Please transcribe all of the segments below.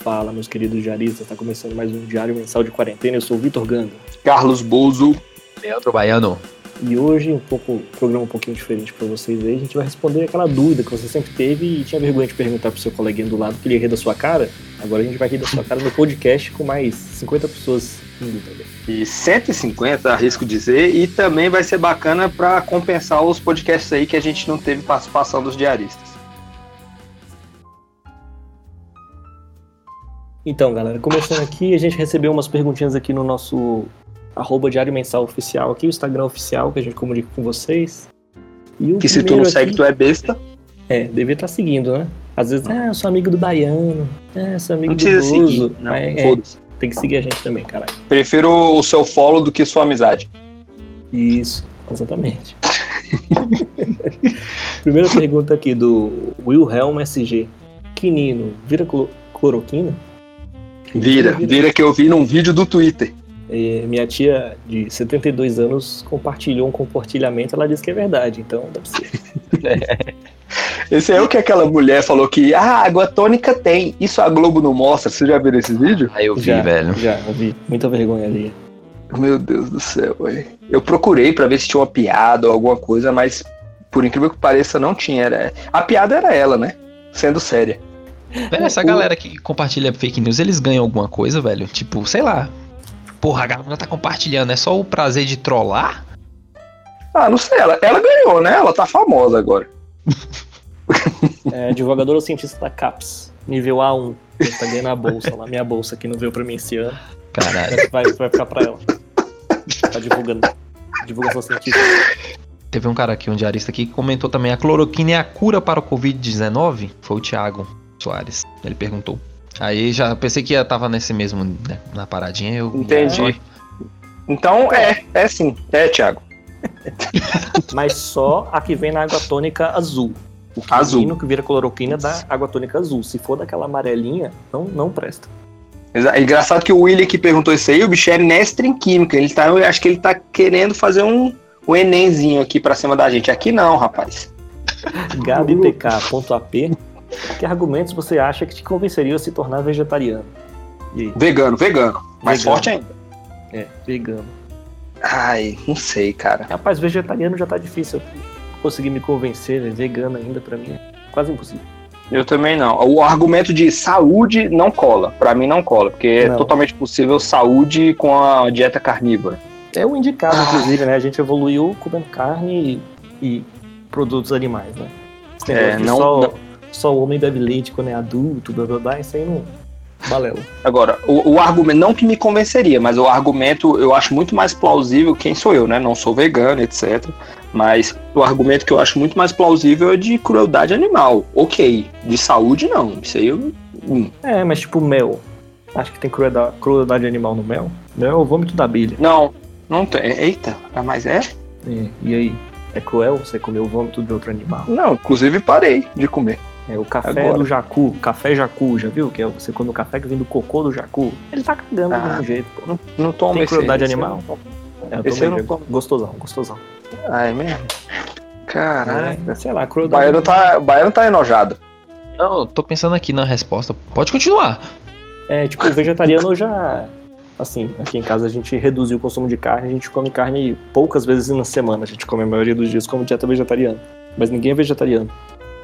Fala, meus queridos diaristas, está começando mais um Diário Mensal de Quarentena. Eu sou o Vitor Ganga. Carlos Bozo. Leandro Baiano. E hoje, um pouco, um programa um pouquinho diferente para vocês aí, a gente vai responder aquela dúvida que você sempre teve e tinha vergonha de perguntar pro seu coleguinha do lado que ele ia rir da sua cara. Agora a gente vai rir da sua cara no podcast com mais 50 pessoas rindo também. E 150, arrisco dizer, e também vai ser bacana para compensar os podcasts aí que a gente não teve participação dos diaristas. Então, galera, começando aqui, a gente recebeu umas perguntinhas aqui no nosso arroba Diário Mensal Oficial aqui, o Instagram oficial que a gente comunica com vocês. E que se tu não aqui, segue, tu é besta. É, devia estar tá seguindo, né? Às vezes, ah, eu sou amigo do Baiano, ah, eu sou amigo não do Bozo. Seguir, não, é, tem que seguir a gente também, caralho. Prefiro o seu follow do que sua amizade. Isso, exatamente. Primeira pergunta aqui do Wilhelm SG. Quinino, vira cloroquina? Vira, vira que eu vi num vídeo do Twitter. E minha tia de 72 anos compartilhou um compartilhamento, ela disse que é verdade, então deve ser. Esse é o que aquela mulher falou que ah, água tônica tem. Isso a Globo não mostra. Você já viu esse vídeo? Ah, eu vi, já, velho. Já, eu vi. Muita vergonha ali. Meu Deus do céu, ué. Eu procurei para ver se tinha uma piada ou alguma coisa, mas por incrível que pareça, não tinha. Era... A piada era ela, né? Sendo séria. Velho, essa galera que compartilha fake news, eles ganham alguma coisa, velho? Tipo, sei lá. Porra, a galera tá compartilhando, é só o prazer de trollar? Ah, não sei, ela, ela ganhou, né? Ela tá famosa agora. É, advogadora ou cientista da CAPS, nível A1. Ela tá ganhando a bolsa lá, minha bolsa que não veio pra mim esse ano. Caralho. Vai, vai ficar pra ela. Tá divulgando. Divulgação científica. Teve um cara aqui, um diarista aqui, que comentou também: a cloroquina é a cura para o Covid-19? Foi o Thiago. Soares. Ele perguntou. Aí já pensei que ia tava nesse mesmo, né, na paradinha. Eu Entendi. Então é, é sim. É, Thiago. Mas só a que vem na água tônica azul. O que azul. que vira cloroquina da água tônica azul. Se for daquela amarelinha, não, não presta. É engraçado que o William que perguntou isso aí, o bicho é mestre em química. Ele tá, eu acho que ele tá querendo fazer um, um Enemzinho aqui pra cima da gente. Aqui não, rapaz. GabiPK.ap que argumentos você acha que te convenceriam a se tornar vegetariano? Vegano, vegano. Mais vegano. forte ainda. É, vegano. Ai, não sei, cara. Rapaz, vegetariano já tá difícil. Conseguir me convencer, né? vegano ainda para mim é quase impossível. Eu também não. O argumento de saúde não cola. Para mim não cola, porque é não. é totalmente possível saúde com a dieta carnívora. É o indicado, ah. inclusive, né? A gente evoluiu comendo carne e, e produtos animais, né? É, não, só... não só o homem bebe leite quando é adulto, blá blá blá, isso aí não. Balela. Agora, o, o, argumento, não que me convenceria, mas o argumento eu acho muito mais plausível, quem sou eu, né? Não sou vegano, etc. Mas o argumento que eu acho muito mais plausível é de crueldade animal. Ok. De saúde, não. Isso aí eu. Hum. É, mas tipo mel. Acho que tem crueldade, crueldade animal no mel? Mel é o vômito da abelha. Não, não tem. Eita, mas é? é? E aí? É cruel você comer o vômito de outro animal? Não, inclusive parei de comer. É o café Agora. do jacu, café jacu, já viu? Que é você quando o café que vem do cocô do jacu. Ele tá cagando ah, do mesmo jeito, pô. Não, não toma Tem crueldade esse, animal? É, eu esse eu não Gostosão, gostosão. Ah, é mesmo? Caralho. É, sei lá, crueldade. Baiano tá, Baiano tá enojado. Não, tô pensando aqui na resposta. Pode continuar. É, tipo, o vegetariano já. Assim, aqui em casa a gente reduziu o consumo de carne, a gente come carne poucas vezes na semana. A gente come a maioria dos dias como dieta vegetariana. Mas ninguém é vegetariano.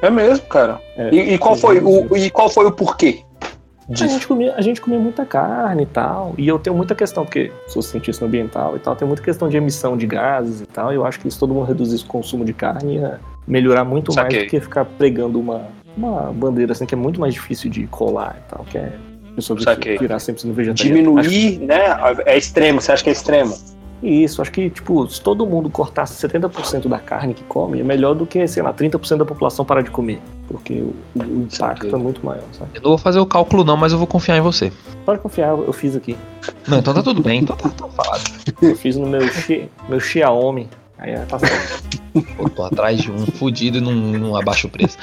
É mesmo, cara. É, e, e, qual foi o, e qual foi o porquê? A gente, comia, a gente comia muita carne e tal. E eu tenho muita questão, porque sou cientista ambiental e tal, tenho muita questão de emissão de gases e tal. E eu acho que se todo mundo reduzisse o consumo de carne, ia melhorar muito Saquei. mais do que ficar pregando uma, uma bandeira assim que é muito mais difícil de colar e tal, que é pessoa virar sempre no vegetariano. Diminuir, que... né? É extremo, você acha que é extremo? Isso, acho que, tipo, se todo mundo cortasse 70% da carne que come, é melhor do que, sei lá, 30% da população parar de comer. Porque o, o impacto é muito maior, sabe? Eu não vou fazer o cálculo não, mas eu vou confiar em você. Pode confiar, eu fiz aqui. Não, então tá tudo bem, então tá, tá falado. Eu fiz no meu, Xi, meu Xiaomi. Aí tá certo. Pô, tô atrás de um fudido e não, não abaixo o preço.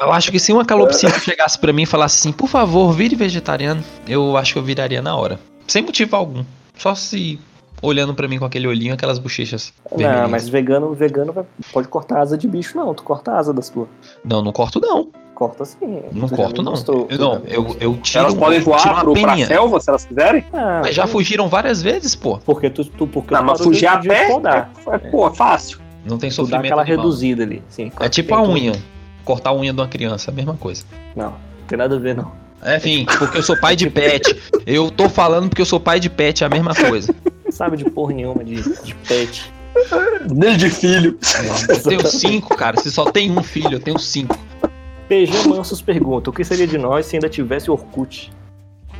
Eu acho que se uma calopsita chegasse para mim e falasse assim, por favor, vire vegetariano, eu acho que eu viraria na hora. Sem motivo algum. Só se olhando para mim com aquele olhinho, aquelas bochechas. Não, mas vegano, vegano pode cortar asa de bicho, não. Tu corta a asa das tuas. Não, não corto, não. Corta sim. Não corto, me não. Eu, não, eu, eu tiro, Elas podem voar uma pro, pra peninha. selva se elas quiserem? Ah, Mas já fugiram várias vezes, pô. Porque tu, tu, porque Não, tu mas fugir a pé é, é, pô, fácil. Não tem Tu dá sofrimento aquela animal. reduzida ali. Sim, É tipo a unha. Cortar a unha de uma criança, a mesma coisa. Não, não tem nada a ver, não. Enfim, porque eu sou pai de pet. Eu tô falando porque eu sou pai de pet, é a mesma coisa. Sabe de porra nenhuma de, de pet. Desde filho. Eu tenho cinco, cara. Se só tem um filho, eu tenho cinco. PG Mansos pergunta: o que seria de nós se ainda tivesse Orkut?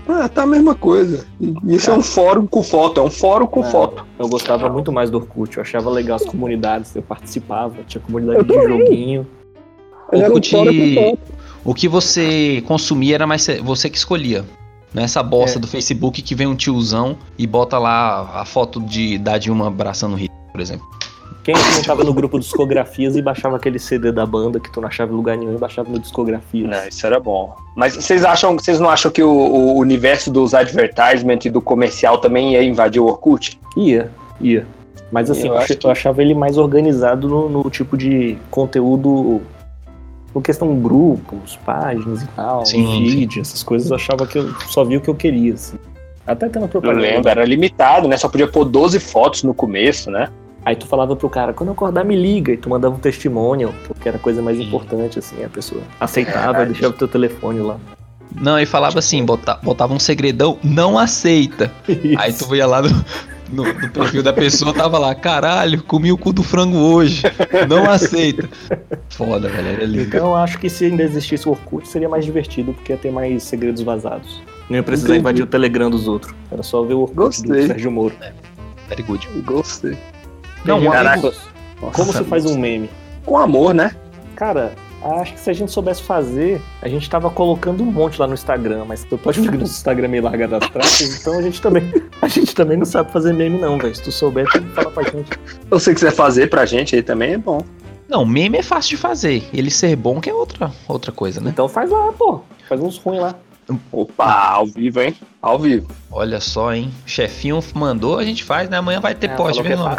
Ah, tá a mesma coisa. Isso é um fórum com foto, é um fórum com Ah, foto. Eu gostava muito mais do Orkut, eu achava legal as comunidades, eu participava, tinha comunidade de também. joguinho. Um Orkut, foto. o que você consumia era mais você que escolhia. Não é essa bosta É. do Facebook que vem um tiozão e bota lá a foto de da Dilma abraçando o Hitler, por exemplo. Quem que não tava no grupo discografias e baixava aquele CD da banda que tu não achava em lugar nenhum e baixava no discografias? Não, isso era bom. Mas vocês acham, vocês não acham que o, o universo dos advertisement e do comercial também ia invadir o Orkut? Ia, ia. Mas assim, Eu eu, eu achava ele mais organizado no, no tipo de conteúdo. No questão grupos, páginas e tal, Sim, vídeo, essas coisas, eu achava que eu só via o que eu queria, assim. Até tendo Eu propaganda. lembro, era limitado, né? Só podia pôr 12 fotos no começo, né? Aí tu falava pro cara, quando eu acordar, me liga, e tu mandava um testemunho, porque era a coisa mais Sim. importante, assim, a pessoa aceitava, Verdade. deixava o teu telefone lá. Não, e falava assim, bota- botava um segredão, não aceita. Aí tu ia lá no, no- no perfil da pessoa, tava lá, caralho, comi o cu do frango hoje. Não aceita. Foda, velho, era lindo. Então eu acho que se ainda existisse o Orkut, seria mais divertido, porque ia ter mais segredos vazados. Não ia precisar Entendi. invadir o Telegram dos outros. Era só ver o Orkut do Gostei. Sérgio Moro. Very good. Gostei. Não, um amigo- Como se faz um meme? Com amor, né? Cara, acho que se a gente soubesse fazer, a gente tava colocando um monte lá no Instagram, mas tu pode ver que nosso Instagram é meio largado das traças, então a gente também, a gente também não sabe fazer meme não, velho. Se tu souber, tu fala pra gente. Se você quiser fazer pra gente aí também é bom. Não, meme é fácil de fazer. Ele ser bom que é outra, outra coisa, né? Então faz lá, pô. Faz uns ruins lá. Opa, ao vivo, hein? Ao vivo. Olha só, hein? Chefinho mandou, a gente faz, né? Amanhã vai ter É, post, falou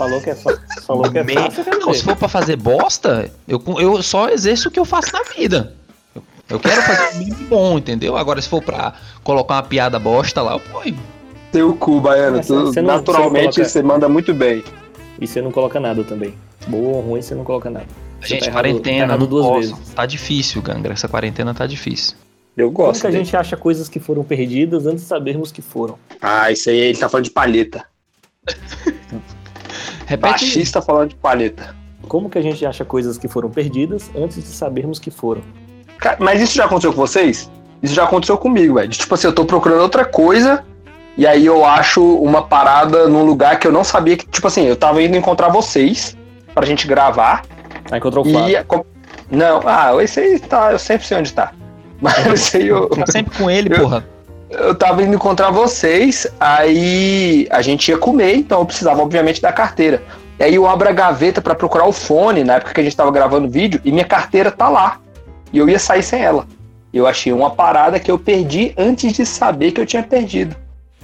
Falou que é fácil. Falou que é Me- fácil. Não, se for pra fazer bosta, eu, eu só exerço o que eu faço na vida. Eu, eu quero fazer um meme bom, entendeu? Agora, se for pra colocar uma piada bosta lá, eu ponho. Seu cu, Baiano. Você não- naturalmente você não você, manda muito bem. E você não coloca nada também. Boa ou ruim, você não coloca nada. Você Gente, tá errado- quarentena, tá duas posso. vezes. Tá difícil, Gangra. Essa quarentena tá difícil. Eu Como gosto. que a gente acha coisas que foram perdidas antes de sabermos que foram? Ah, isso aí ele tá falando de palheta. Repete. Baixista falando de palheta. Como que a gente acha coisas que foram perdidas antes de sabermos que foram? Cara, mas isso já aconteceu com vocês? Isso já aconteceu comigo, velho. De, Tipo assim, eu tô procurando outra coisa e aí eu acho uma parada num lugar que eu não sabia que. Tipo assim, eu tava indo encontrar vocês pra gente gravar. Aí encontrou o Flávio. E. Não, ah, esse aí tá. Eu sempre sei onde tá. Mas esse aí eu. Tá sempre com ele, porra. Eu tava indo encontrar vocês, aí a gente ia comer, então eu precisava, obviamente, da carteira. E aí eu abro a gaveta pra procurar o fone, na época que a gente tava gravando o vídeo, e minha carteira tá lá. E eu ia sair sem ela. Eu achei uma parada que eu perdi antes de saber que eu tinha perdido.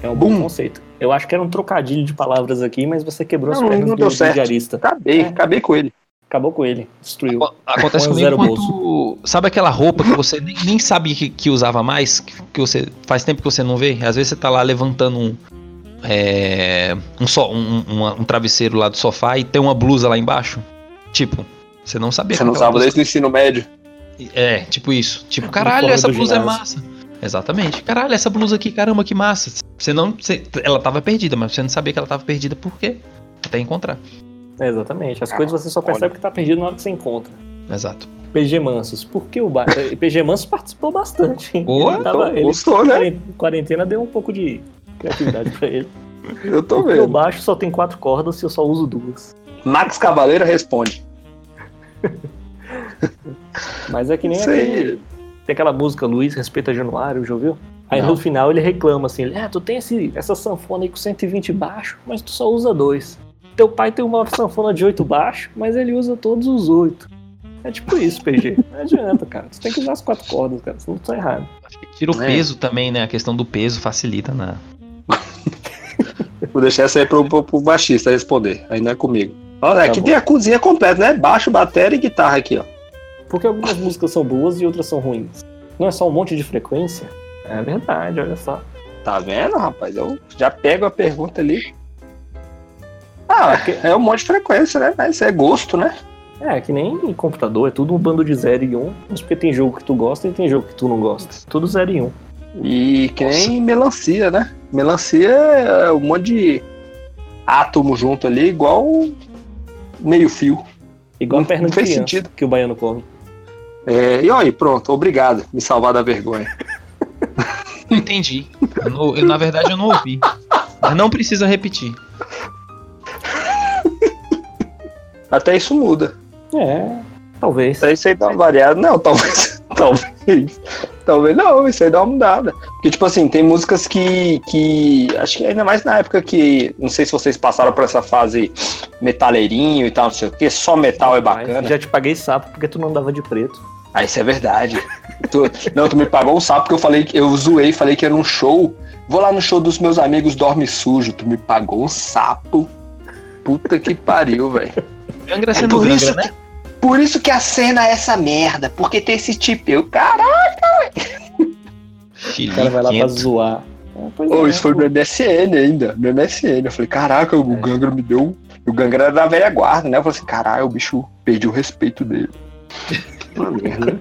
É um bom Bum. conceito. Eu acho que era um trocadilho de palavras aqui, mas você quebrou as Não, pernas não do deu certo. diarista. Acabei, É. acabei com ele. Acabou com ele. Destruiu. Acontece Com comigo zero quando. Sabe aquela roupa que você nem, nem sabe que, que usava mais? Que, que você faz tempo que você não vê? Às vezes você tá lá levantando um. É, um, só, um, uma- um travesseiro lá do sofá e tem uma blusa lá embaixo. Tipo, você não sabia Você não usava desde o ensino médio. É, tipo isso. Tipo, caralho, essa blusa é ginásio. massa. Exatamente. Caralho, essa blusa aqui, caramba, que massa. Você não. você- ela tava perdida, mas você não sabia que ela tava perdida por quê? Até encontrar. É, exatamente. As coisas você só percebe que tá perdido na hora que você encontra. Exato. PG Mansos. Por que o ba... eh, PG Mansos participou bastante. hein? Boa, ele, tava, ele Gostou, né? quaren- quarentena deu um pouco de criatividade pra ele. Eu tô Porque o vendo. baixo só tem quatro cordas e eu só uso duas. Max Cavaleiro responde. Mas é que nem aquele, tem aquela música Luiz Respeita Januário, já ouviu? Aí Não. no final ele reclama assim, ah, tu tem esse, essa sanfona aí com 120 baixo, mas tu só usa dois. Teu pai tem uma sanfona de 8 baixo, mas ele usa todos os oito. É tipo isso, PG. Não adianta, cara. Tu tem que usar as quatro cordas, cara, senão tu tá errado. Acho que tira o É. peso também, né? A questão do peso facilita na. Vou deixar essa aí pro, pro, pro baixista responder. Aí não é comigo. Olha, aqui Tá bom. tem a cozinha completa, né? Baixo, bateria e guitarra aqui, ó. Porque algumas músicas são boas e outras são ruins. Não é só um monte de frequência? É verdade, olha só. Tá vendo, rapaz? Eu já pego a pergunta ali. Ah, é um monte de frequência, né? Mas é gosto, né? É, que nem em computador, é tudo um bando de 0 e 1. Um, mas porque tem jogo que tu gosta e tem jogo que tu não gosta. Tudo 0 e 1. Um. E que nem melancia, né? Melancia é um monte de átomo junto ali, igual meio fio. Igual não, perna de fez sentido. que o baiano come. É, e aí, pronto, obrigado. Me salvar da vergonha. Entendi. Eu, não, eu, na verdade eu não ouvi. Mas não precisa repetir. Até isso muda. É, talvez. Até isso aí dá uma variada. Não, talvez. talvez. Talvez não, isso aí dá uma mudada. Porque, tipo assim, tem músicas que, que. Acho que ainda mais na época que. Não sei se vocês passaram por essa fase metaleirinho e tal, não sei o que, só metal é bacana. Já te paguei sapo porque tu não andava de preto. Ah, isso é verdade. tu, não, tu me pagou um sapo porque eu falei eu zoei, falei que era um show. Vou lá no show dos meus amigos Dorme Sujo. Tu me pagou um sapo. Puta que pariu, velho. Gangra é por isso né? Por isso que a cena é essa merda, porque tem esse tipo. Eu, caraca, velho. O cara vai lá pra zoar. oh, isso foi no MSN ainda, no MSN. Eu falei, caraca, o é. Gangra me deu. O Gangra era da velha guarda, né? Eu falei assim, caralho, o bicho perdi o respeito dele. Uma merda.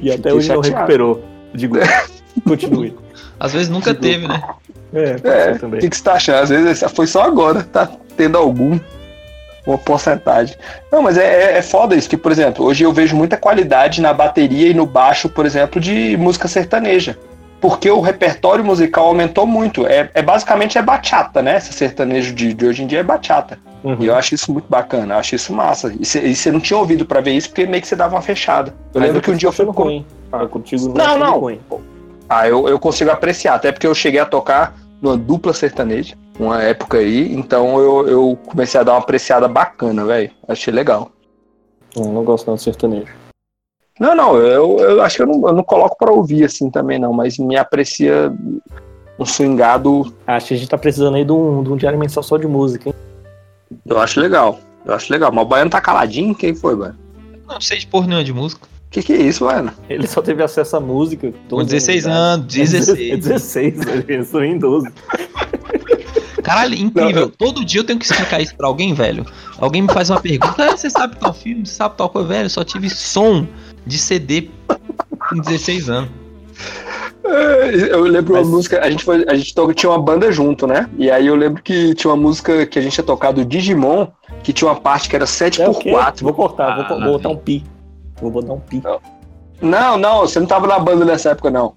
e até Fiquei hoje chateado. não recuperou. Digo, continue. Às vezes nunca Digo. teve, né? É, é também. O que, que você tá achando? Às vezes foi só agora, tá tendo algum uma porcentagem. Não, mas é, é, é foda isso, que, por exemplo, hoje eu vejo muita qualidade na bateria e no baixo, por exemplo, de música sertaneja. Porque o repertório musical aumentou muito. É, é basicamente é bachata, né? Esse sertanejo de, de hoje em dia é bachata. Uhum. E eu acho isso muito bacana, eu acho isso massa. E você não tinha ouvido para ver isso porque meio que você dava uma fechada. Eu mas lembro que um dia eu fui no. Ruim. Ah, contigo não, não. não. Ah, eu, eu consigo apreciar, até porque eu cheguei a tocar numa dupla sertaneja, uma época aí, então eu, eu comecei a dar uma apreciada bacana, velho. Achei legal. Eu não gosto não de sertanejo. Não, não, eu, eu acho que eu não, eu não coloco para ouvir assim também, não, mas me aprecia um swingado. Acho que a gente tá precisando aí de um, de um diário mensal só de música, hein? Eu acho legal, eu acho legal. Mas o Baiano tá caladinho, quem foi, mano? Não sei de porra nenhuma de música. Que que é isso, mano? Ele só teve acesso à música. Com 16 anos, 16. 16, ele entrou em 12. Caralho, incrível. Não. Todo dia eu tenho que explicar isso pra alguém, velho. Alguém me faz uma pergunta. Ah, você sabe tal filme? Você sabe tal coisa, velho? Eu só tive som de CD com 16 anos. É, eu lembro Mas... uma música, a gente, foi, a gente tinha uma banda junto, né? E aí eu lembro que tinha uma música que a gente tinha tocado Digimon, que tinha uma parte que era 7x4. É vou cortar, ah, vou, vou botar um pi. Vou botar um pi. Não, não, você não tava na banda nessa época, não.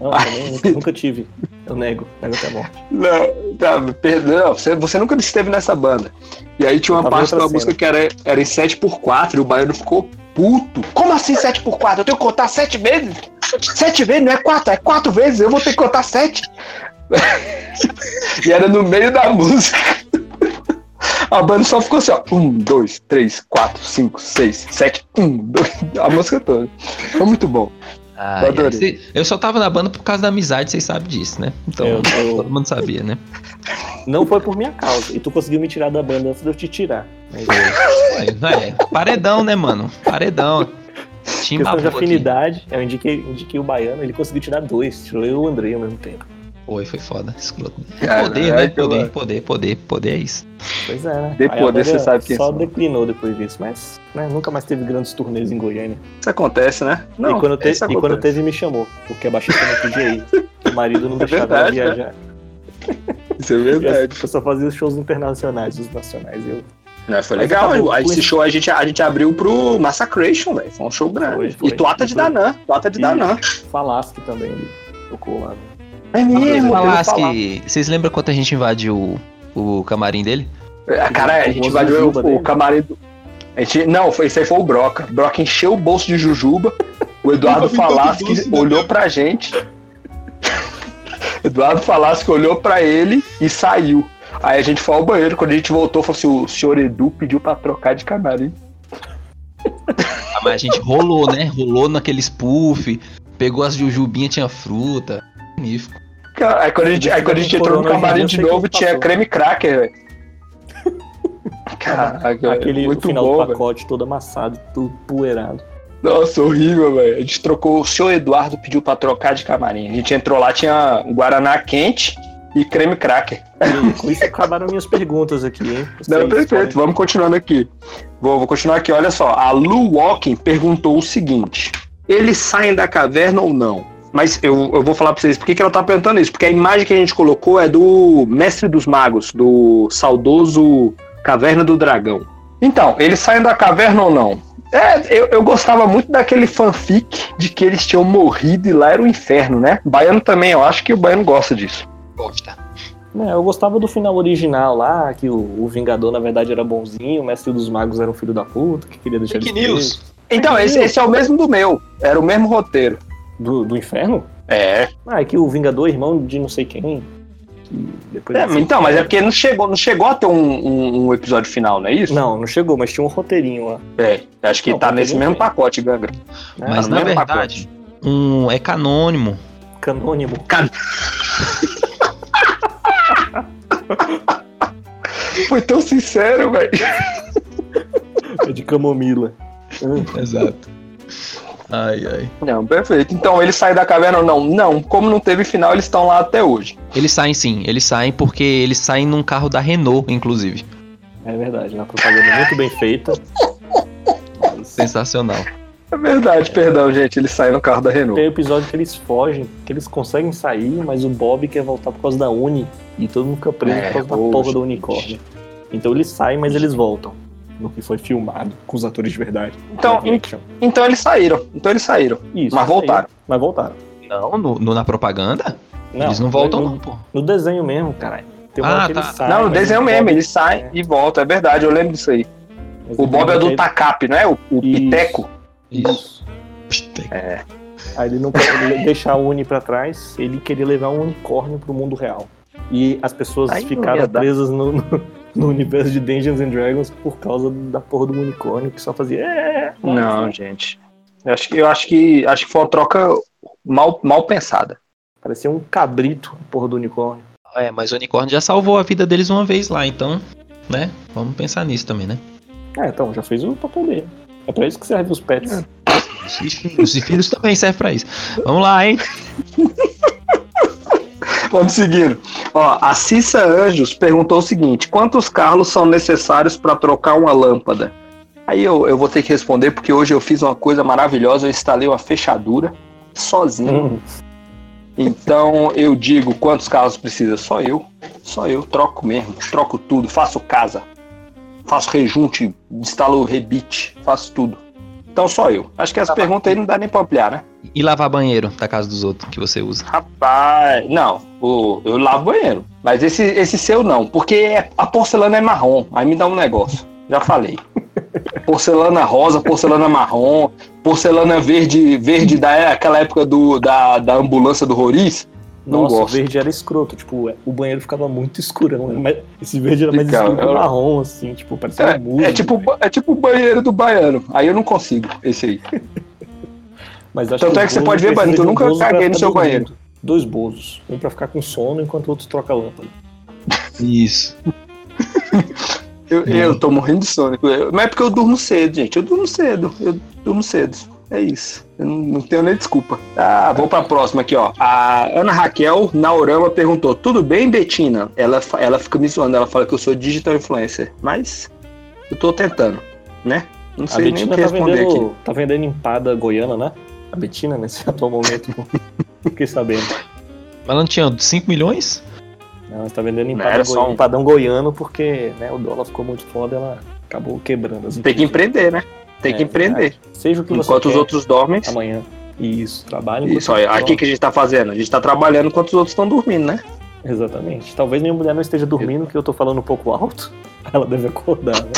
Não, também nunca, nunca tive. Eu nego, nego até morte. Não, tá, perdão, você, você nunca esteve nessa banda. E aí tinha uma parte da música que era, era em 7x4 e o baiano ficou puto. Como assim 7x4? Eu tenho que contar 7 vezes? 7 vezes não é 4, é 4 vezes, eu vou ter que contar 7. e era no meio da música. A banda só ficou assim, ó. Um, dois, três, quatro, cinco, seis, sete, um, dois. A música toda. Foi muito bom. Ah, eu, eu só tava na banda por causa da amizade, vocês sabem disso, né? Então, eu, eu... todo mundo sabia, né? Não foi por minha causa. E tu conseguiu me tirar da banda antes de eu te tirar. Mas... É, paredão, né, mano? Paredão. Tinha questão de afinidade, aqui. eu indiquei, indiquei o baiano, ele conseguiu tirar dois, tirou eu e o Andrei ao mesmo tempo. Foi, foi foda. Escroto. poder, né? Poder, poder, poder, poder é isso. Pois é, né? De poder, você sabe que Só declinou depois disso, mas né, nunca mais teve grandes turnês em Goiânia. Isso acontece, né? Não, e quando, te, e quando teve, me chamou, porque a baixista não podia ir. O marido não é deixava verdade, ela viajar. Né? Isso é verdade. Eu só fazia os shows internacionais, os nacionais. Eu não, foi legal. Aí, esse show a gente, a gente abriu pro Massacration, velho. Foi um show grande. Foi, foi. E Tuata de Danã. Tuata de Danã. Falasque também, tocou lá. É mesmo, Falasque. Vocês lembram quando a gente invadiu o, o camarim dele? É, cara, a gente invadiu o, o, camarim do. A gente, não, foi, esse aí foi o Broca. Broca encheu o bolso de jujuba. O Eduardo Falasque olhou pra gente. Eduardo Falasque olhou pra ele e saiu. Aí a gente foi ao banheiro, quando a gente voltou, falou assim, o senhor Edu pediu pra trocar de camarim. Ah, mas a gente rolou, né? Rolou naquele spoof, pegou as jujubinhas, tinha fruta. Magnífico. Aí quando a gente, aí, quando a gente entrou no camarim de novo, tinha creme cracker, velho. Caraca, Aquele muito final bom, do pacote véio. todo amassado, tudo poeirado. Nossa, horrível, velho. A gente trocou. O senhor Eduardo pediu pra trocar de camarim. A gente entrou lá, tinha Guaraná quente e creme cracker. Com isso acabaram minhas perguntas aqui, hein? Não, perfeito, podem... vamos continuando aqui. Vou, vou continuar aqui, olha só. A Lu Walking perguntou o seguinte: eles saem da caverna ou não? Mas eu, eu vou falar pra vocês por que, ela tá perguntando isso. Porque a imagem que a gente colocou é do Mestre dos Magos, do saudoso Caverna do Dragão. Então, eles saem da caverna ou não? É, eu, eu gostava muito daquele fanfic de que eles tinham morrido e lá era o inferno, né? Baiano também, eu acho que o Baiano gosta disso. Gosta. É, eu gostava do final original lá, que o, o, Vingador na verdade era bonzinho, o Mestre dos Magos era um filho da puta, que queria deixar Fake news. Então, esse, esse, é o mesmo do meu. Era o mesmo roteiro. Do, do inferno? É. Ah, é que o Vingador é irmão de não sei quem. É, então, mas é porque não chegou, não chegou a ter um, um, um, episódio final, não é isso? Não, não chegou, mas tinha um roteirinho lá. É, acho que não, tá nesse mesmo pacote, Gangra. É, mas na verdade, pacote. um é canônimo. Canônimo. Can... Foi tão sincero, velho. É de camomila. Exato. Ai, ai. Não, perfeito. Então eles saem da caverna ou não? Não. Como não teve final, eles estão lá até hoje. Eles saem sim, eles saem porque eles saem num carro da Renault, inclusive. É verdade, uma propaganda muito bem feita. Sensacional. É verdade, perdão, gente. Eles saem no carro da Renault. Tem episódio que eles fogem, que eles conseguem sair, mas o Bob quer voltar por causa da Uni. E todo mundo fica preso é, por causa da porra do unicórnio. Então eles saem, mas eles voltam no que foi filmado com os atores de verdade. Então, então eles saíram. Então eles saíram. Isso, mas voltaram. Mas voltaram. Não, no, no, na propaganda? Não, eles não voltam, no, não, pô. No desenho mesmo, caralho. ah, tá. Saem, não, no desenho mesmo, eles saem é. e voltam, é verdade, eu lembro disso aí. Mas o Bob é do Takap, não é? O, o Isso. Piteco. Isso. É. Aí ele não queria deixar a Uni pra trás, ele queria levar um unicórnio pro mundo real. E as pessoas Aí ficaram presas no, no, no universo de Dungeons and Dragons por causa da porra do unicórnio que só fazia. É, não, gente. Eu acho que eu acho que acho que foi uma troca mal, mal pensada. Parecia um cabrito, a porra do unicórnio. É, mas o unicórnio já salvou a vida deles uma vez lá, então, né? Vamos pensar nisso também, né? É, então, já fez o papel dele. É pra isso que serve os pets. É. Os filhos também servem pra isso. Vamos lá, hein? Vamos seguindo. Ó, a Cissa Anjos perguntou o seguinte: quantos carros são necessários para trocar uma lâmpada? Aí eu, eu vou ter que responder porque hoje eu fiz uma coisa maravilhosa, eu instalei uma fechadura sozinho. Hum. Então eu digo quantos carros precisa? Só eu. Só eu. Troco mesmo. Troco tudo. Faço casa. Faço rejunte. Instalo rebite. Faço tudo. Então só eu. Acho que essa tá pergunta aí não dá nem pra ampliar, né? E lavar banheiro da casa dos outros que você usa? Rapaz, não. O, eu lavo banheiro. Mas esse, esse seu não. Porque é, a porcelana é marrom. Aí me dá um negócio. Já falei. porcelana rosa, porcelana marrom, porcelana verde, verde da aquela época do, da, da ambulância do Roriz. Não Nossa, gosto. o verde era escroto, tipo, o banheiro ficava muito escurão, né? mas esse verde era mais escuro eu... marrom, assim, tipo, parecia é, um é tipo É tipo o banheiro do baiano, aí eu não consigo, esse aí. Mas acho Tanto é que você pode ver, banheiro, eu nunca caguei no seu banheiro. Dois bozos, um pra ficar com sono enquanto o outro troca a lâmpada. Isso. eu, eu tô morrendo de sono, mas é porque eu durmo cedo, gente, eu durmo cedo, eu durmo cedo. É isso. Eu não, não tenho nem desculpa. Ah, vou pra próxima aqui, ó. A Ana Raquel Naurama perguntou: Tudo bem, Betina? Ela, ela fica me zoando, ela fala que eu sou digital influencer. Mas eu tô tentando, né? Não sei nem o que tá responder vendendo, aqui. Tá vendendo empada goiana, né? A Betina, nesse atual momento. Fiquei sabendo. Mas ela não tinha 5 milhões? Não, ela tá vendendo empada goi... um... empadão goiano porque né, o dólar ficou muito foda ela acabou quebrando. Tem que empreender, né? Tem é, que empreender. Seja o que enquanto você os outros dormem. Amanhã. Isso, trabalho. Isso, olha, aqui que a gente tá fazendo. A gente tá trabalhando enquanto os outros estão dormindo, né? Exatamente. Talvez minha mulher não esteja dormindo, que eu tô falando um pouco alto. Ela deve acordar, né?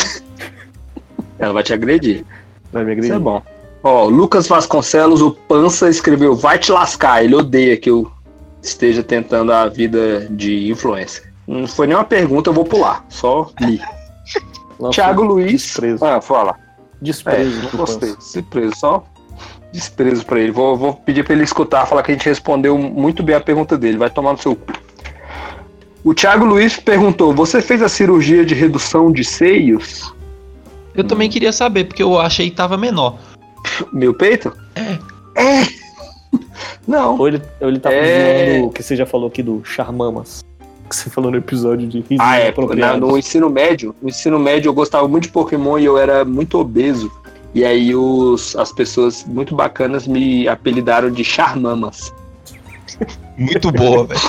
Ela vai te agredir. Vai me agredir. Isso é bom. Ó, Lucas Vasconcelos, o Pança, escreveu: Vai te lascar. Ele odeia que eu esteja tentando a vida de influencer. Não foi nenhuma pergunta, eu vou pular. Só li. Nossa, Thiago Luiz. Desprezo. Ah, fala. Desprezo. É, não gostei. Desprezo, só desprezo pra ele. Vou, vou pedir pra ele escutar, falar que a gente respondeu muito bem a pergunta dele. Vai tomar no seu cu. O Thiago Luiz perguntou: Você fez a cirurgia de redução de seios? Eu também queria saber, porque eu achei que tava menor. Meu peito? É. É! Não. Ou ele, ou ele tá É. o que você já falou aqui do Charmamas. Que você falou no episódio de risos Ah, é. Na, no ensino médio, no ensino médio eu gostava muito de Pokémon e eu era muito obeso. E aí os, as pessoas muito bacanas me apelidaram de Charmamas. Muito boa, velho.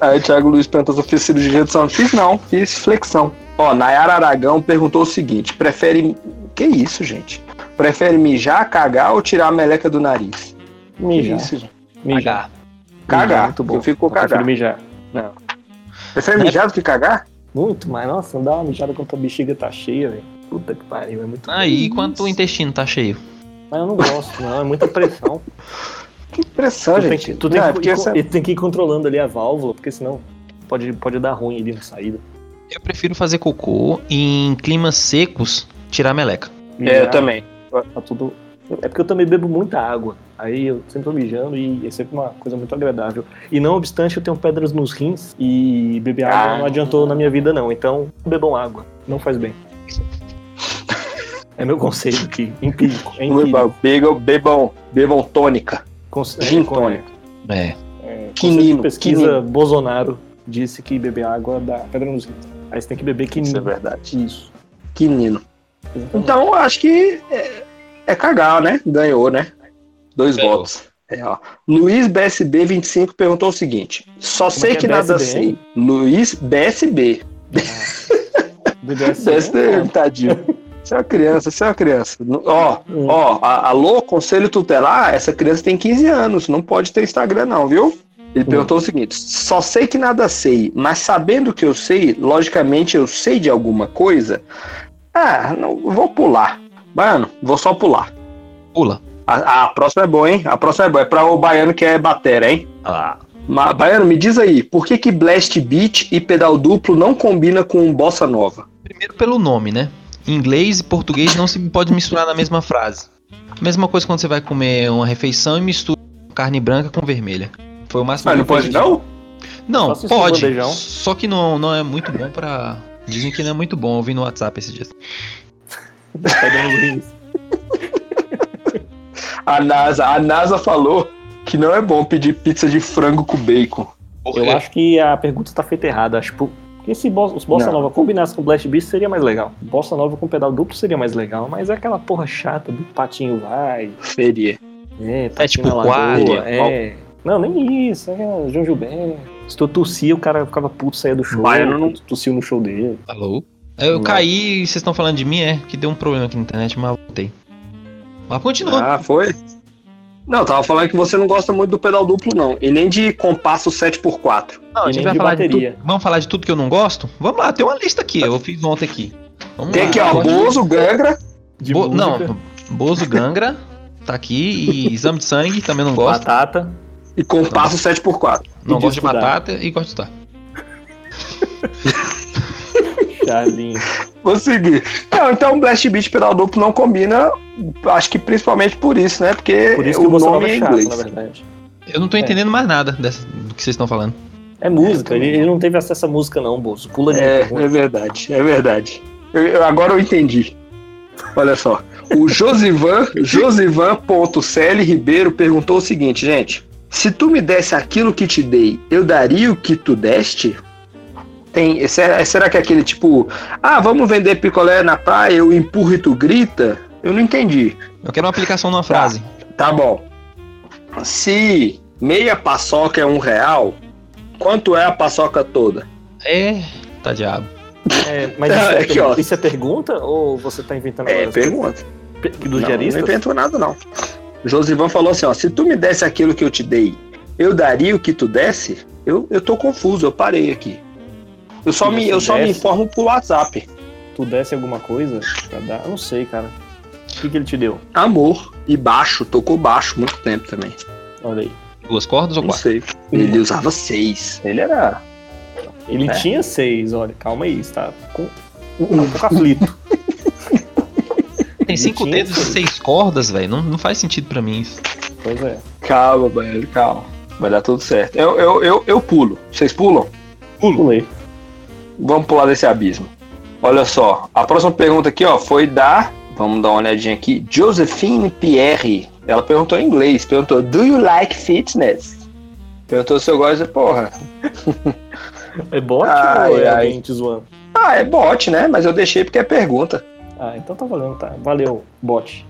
Aí o Thiago Luiz perguntou se eu fiz cirurgia de redução. Fiz não, fiz flexão. Ó, Nayara Aragão perguntou o seguinte: prefere. Que isso, gente? Prefere mijar, cagar ou tirar a meleca do nariz? Mijar. isso, gente? Mijar. Cagar. Mijar muito bom. Eu fico com prefiro cagar. mijar. Prefere mijar do que cagar? Muito, mas nossa, não dá uma mijada quando a bexiga tá cheia, velho. Puta que pariu, é muito Aí, quanto o intestino tá cheio? Mas eu não gosto, não, é muita pressão. Que pressão, tu tem, gente. que, tu tem Não, que- é porque essa- ele tem que ir controlando ali a válvula, porque senão pode, pode dar ruim ali na saída. Eu prefiro fazer cocô em climas secos tirar meleca. É, eu também. Tá tudo... É porque eu também bebo muita água. Aí eu sempre tô mijando e é sempre uma coisa muito agradável. E não obstante, eu tenho pedras nos rins e beber água Ah. não adiantou na minha vida, não. Então, bebam água. Não faz bem. É meu conselho aqui, empírico. É empírico. Bebam, bebam, bebam tônica. Gin é, con- tônica. É. é, Quinino, pesquisa, quinino. Bolsonaro disse que beber água dá pedra nos rins. Aí você tem que beber Isso é quinino. verdade. Isso. Quinino. Então, eu acho que é, é cagar, né? Ganhou, né? Dois Ganhou. votos. É, ó. Luiz BSB25 perguntou o seguinte: Só sei é que, que é nada BSB, sei. hein? Luiz BSB. BDSM, BSB, tadinho. Você é uma criança, você é uma criança. Ó, Hum. ó, alô, conselho tutelar, essa criança tem 15 anos, não pode ter Instagram, não, viu? Ele Hum. perguntou o seguinte: só sei que nada sei, mas sabendo que eu sei, logicamente eu sei de alguma coisa. Ah, não, vou pular. Baiano, vou só pular. Pula. A, a próxima é boa, hein? A próxima é boa. É pra o baiano que é batera, hein? Ah. Ma- baiano, me diz aí, por que que Blast Beat e pedal duplo não combina com bossa nova? Primeiro pelo nome, né? Inglês e português não se pode misturar na mesma frase. Mesma coisa quando você vai comer uma refeição e mistura carne branca com vermelha. Foi o máximo Mas que não pode não? Não, pode. Só que não, não é muito bom pra. Dizem que não é muito bom. Eu vi no WhatsApp esses dias. A NASA, a NASA falou que não é bom pedir pizza de frango com bacon. Eu acho que a pergunta tá feita errada. Acho tipo, que se bo- os Bossa Não. Nova combinassem com Blast Beast seria mais legal. Bossa Nova com pedal duplo seria mais legal, mas é aquela porra chata do patinho vai, Seria. é, patinho tipo na lagoa, quadra, é. Não, nem isso, é João Gilberto. Se tu tossia, o cara ficava puto, saía do show. Baiano não- tu tossiu no show dele. Alô? Eu Não. caí e vocês estão falando de mim, é? Que deu um problema aqui na internet, mas voltei. Mas continua. Ah, foi? Não, tava falando que você não gosta muito do pedal duplo, não. E nem de compasso 7x4. não, a gente nem vai de falar de bateria. tudo. Vamos falar de tudo que eu não gosto? Vamos lá, tem uma lista aqui. Eu fiz ontem aqui. Vamos Tem lá. aqui, ó, Bozo, Gangra, De Bo- Não, Bozo Gangra tá aqui e exame de sangue também não gosto. batata. E compasso 7x4. Não de gosto de batata e gosto de estudar. Charlinho. Vou seguir. Não, então Blast Beat pedal duplo não combina, acho que principalmente por isso, né? Porque Por isso que o nome é é chato, inglês. na verdade. Eu não tô É. entendendo mais nada dessa- do que vocês estão falando. É música, ele, ele não teve acesso à música, não, Bozo. Pula de É, é verdade, é verdade. Eu- eu- agora eu entendi. Olha só. O Josivan, Josivan.cl Ribeiro perguntou o seguinte, gente. Se tu me desse aquilo que te dei, eu daria o que tu deste? Tem, será, será que é aquele tipo, ah, vamos vender picolé na praia, eu empurro e tu grita? Eu não entendi. Eu quero uma aplicação numa frase. Tá bom. Se meia paçoca é um real, quanto é a paçoca toda? É, tá diabo. É, mas isso é, Aqui, ó. isso é pergunta ou você tá inventando É, pergunta. Pe- Do não, não inventou nada, não. Josivan falou assim, ó, se tu me desse aquilo que eu te dei, eu daria o que tu desse? Eu, eu tô confuso, eu parei aqui. Eu só, me, eu só me desse? informo por WhatsApp. Tu desse alguma coisa pra dar? Eu não sei, cara. O que, que ele te deu? Amor e baixo, tocou baixo muito tempo também. Olha aí. Duas cordas ou Não quatro? sei. Ele usava seis. Ele era. Ele É. tinha seis, olha, calma aí, está com um pouco aflito. Tem cinco tinha dedos e seis cordas, velho. Não, não faz sentido pra mim isso. Pois é. Calma, velho, calma. Vai dar tudo certo. Eu, eu, eu, eu pulo. Vocês pulam? Pulei. Vamos pular desse abismo. Olha só, a próxima pergunta aqui, ó, foi da Vamos dar uma olhadinha aqui. Josephine Pierre. Ela perguntou em inglês. Perguntou, do you like fitness? Perguntou se eu gosto de porra. É bot Ai, ou é ai. alguém te zoando? Ah, é bot, né? Mas eu deixei porque é pergunta. Ah, então tá valendo, tá. Valeu, bot.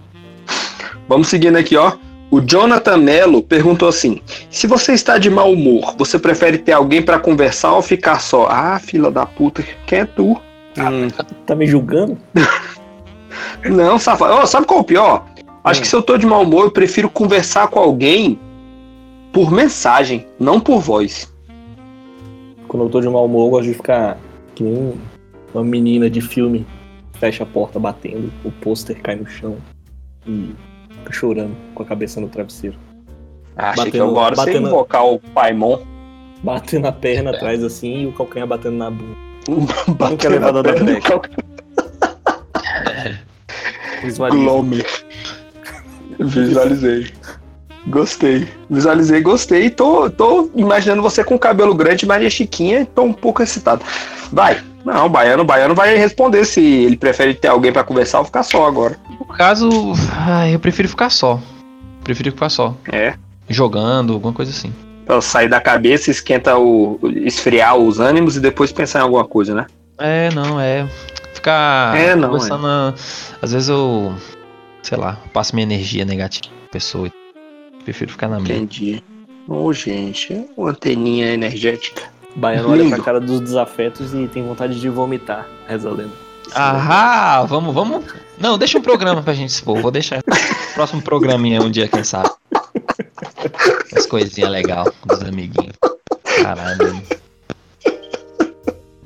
Vamos seguindo aqui, ó. O Jonathan Mello perguntou assim: se você está de mau humor, você prefere ter alguém pra conversar ou ficar só? Ah, fila da puta, quem é tu? Hum, Tá me julgando? não, safado. Ó, sabe qual é o pior? Acho Hum. que se eu tô de mau humor, eu prefiro conversar com alguém por mensagem, não por voz. Quando eu tô de mau humor, eu gosto de ficar que nem uma menina de filme. Fecha a porta batendo, o pôster cai no chão e fica chorando com a cabeça no travesseiro. Ah, achei que Batendo- agora você batendo- invocar o Paimon. Batendo a perna atrás assim e o calcanhar batendo na bunda. Batendo que é elevador a da perna. Glome. Visualizei. Gostei. Visualizei, gostei. Tô, tô imaginando você com cabelo grande, Maria Chiquinha, e tô um pouco excitado. Vai. Não, o baiano, o baiano vai responder se ele prefere ter alguém pra conversar ou ficar só agora. No caso, eu prefiro ficar só. Prefiro ficar só. É. Jogando, alguma coisa assim. Pra sair da cabeça, esquenta o. esfriar os ânimos e depois pensar em alguma coisa, né? É, não, é. Ficar É, não, conversando. Às vezes eu. Sei lá, passo minha energia negativa pra pessoa. Prefiro ficar na minha. Entendi. Ô, gente, uma anteninha energética. O baiano olha pra cara dos desafetos e tem vontade de vomitar, reza a lenda. Ah, vamos, vamos. Não, deixa um programa pra gente expor. Vou deixar. Próximo programinha um dia, quem sabe. As coisinhas legais dos amiguinhos. Caralho. mano.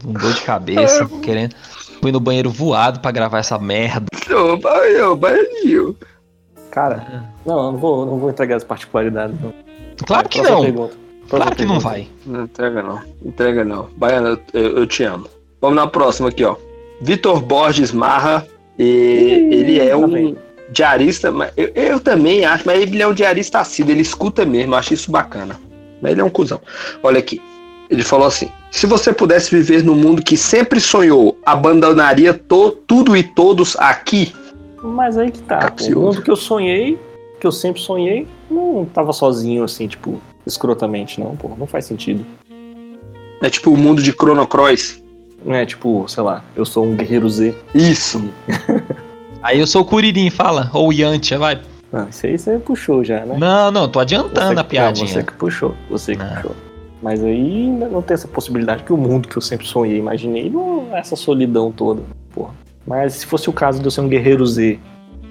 Um dor de cabeça, querendo. Fui no banheiro voado pra gravar essa merda. Ô, baiano, baiano. Cara, não, eu não vou, não vou entregar as particularidades. Não. Claro que Próxima não. pergunta. Claro que não vai. Não entrega não. Entrega não. Baiana, eu, eu te amo. Vamos na próxima aqui, ó. Vitor Borges Marra. E ele é lá um vem. diarista, mas eu, eu também acho, mas ele é um diarista assíduo, ele escuta mesmo, eu acho isso bacana. Mas ele é um cuzão. Olha aqui. Ele falou assim: se você pudesse viver no mundo que sempre sonhou, abandonaria to- tudo e todos aqui? Mas aí que tá. Capcioso. O mundo que eu sonhei, que eu sempre sonhei, não tava sozinho assim, tipo, escrotamente, não, pô. Não faz sentido. É tipo o mundo de Chrono Cross. Não é tipo, sei lá, eu sou um guerreiro Z. Isso. Aí eu sou o Curirim, fala. Ou o Yantia, vai. Não, isso aí você puxou já, né? Não, não, tô adiantando que- a piadinha. Não, você que puxou, você que Não. puxou. Mas aí ainda não tem essa possibilidade que o mundo que eu sempre sonhei, imaginei, não é essa solidão toda, porra. Mas se fosse o caso de eu ser um guerreiro Z,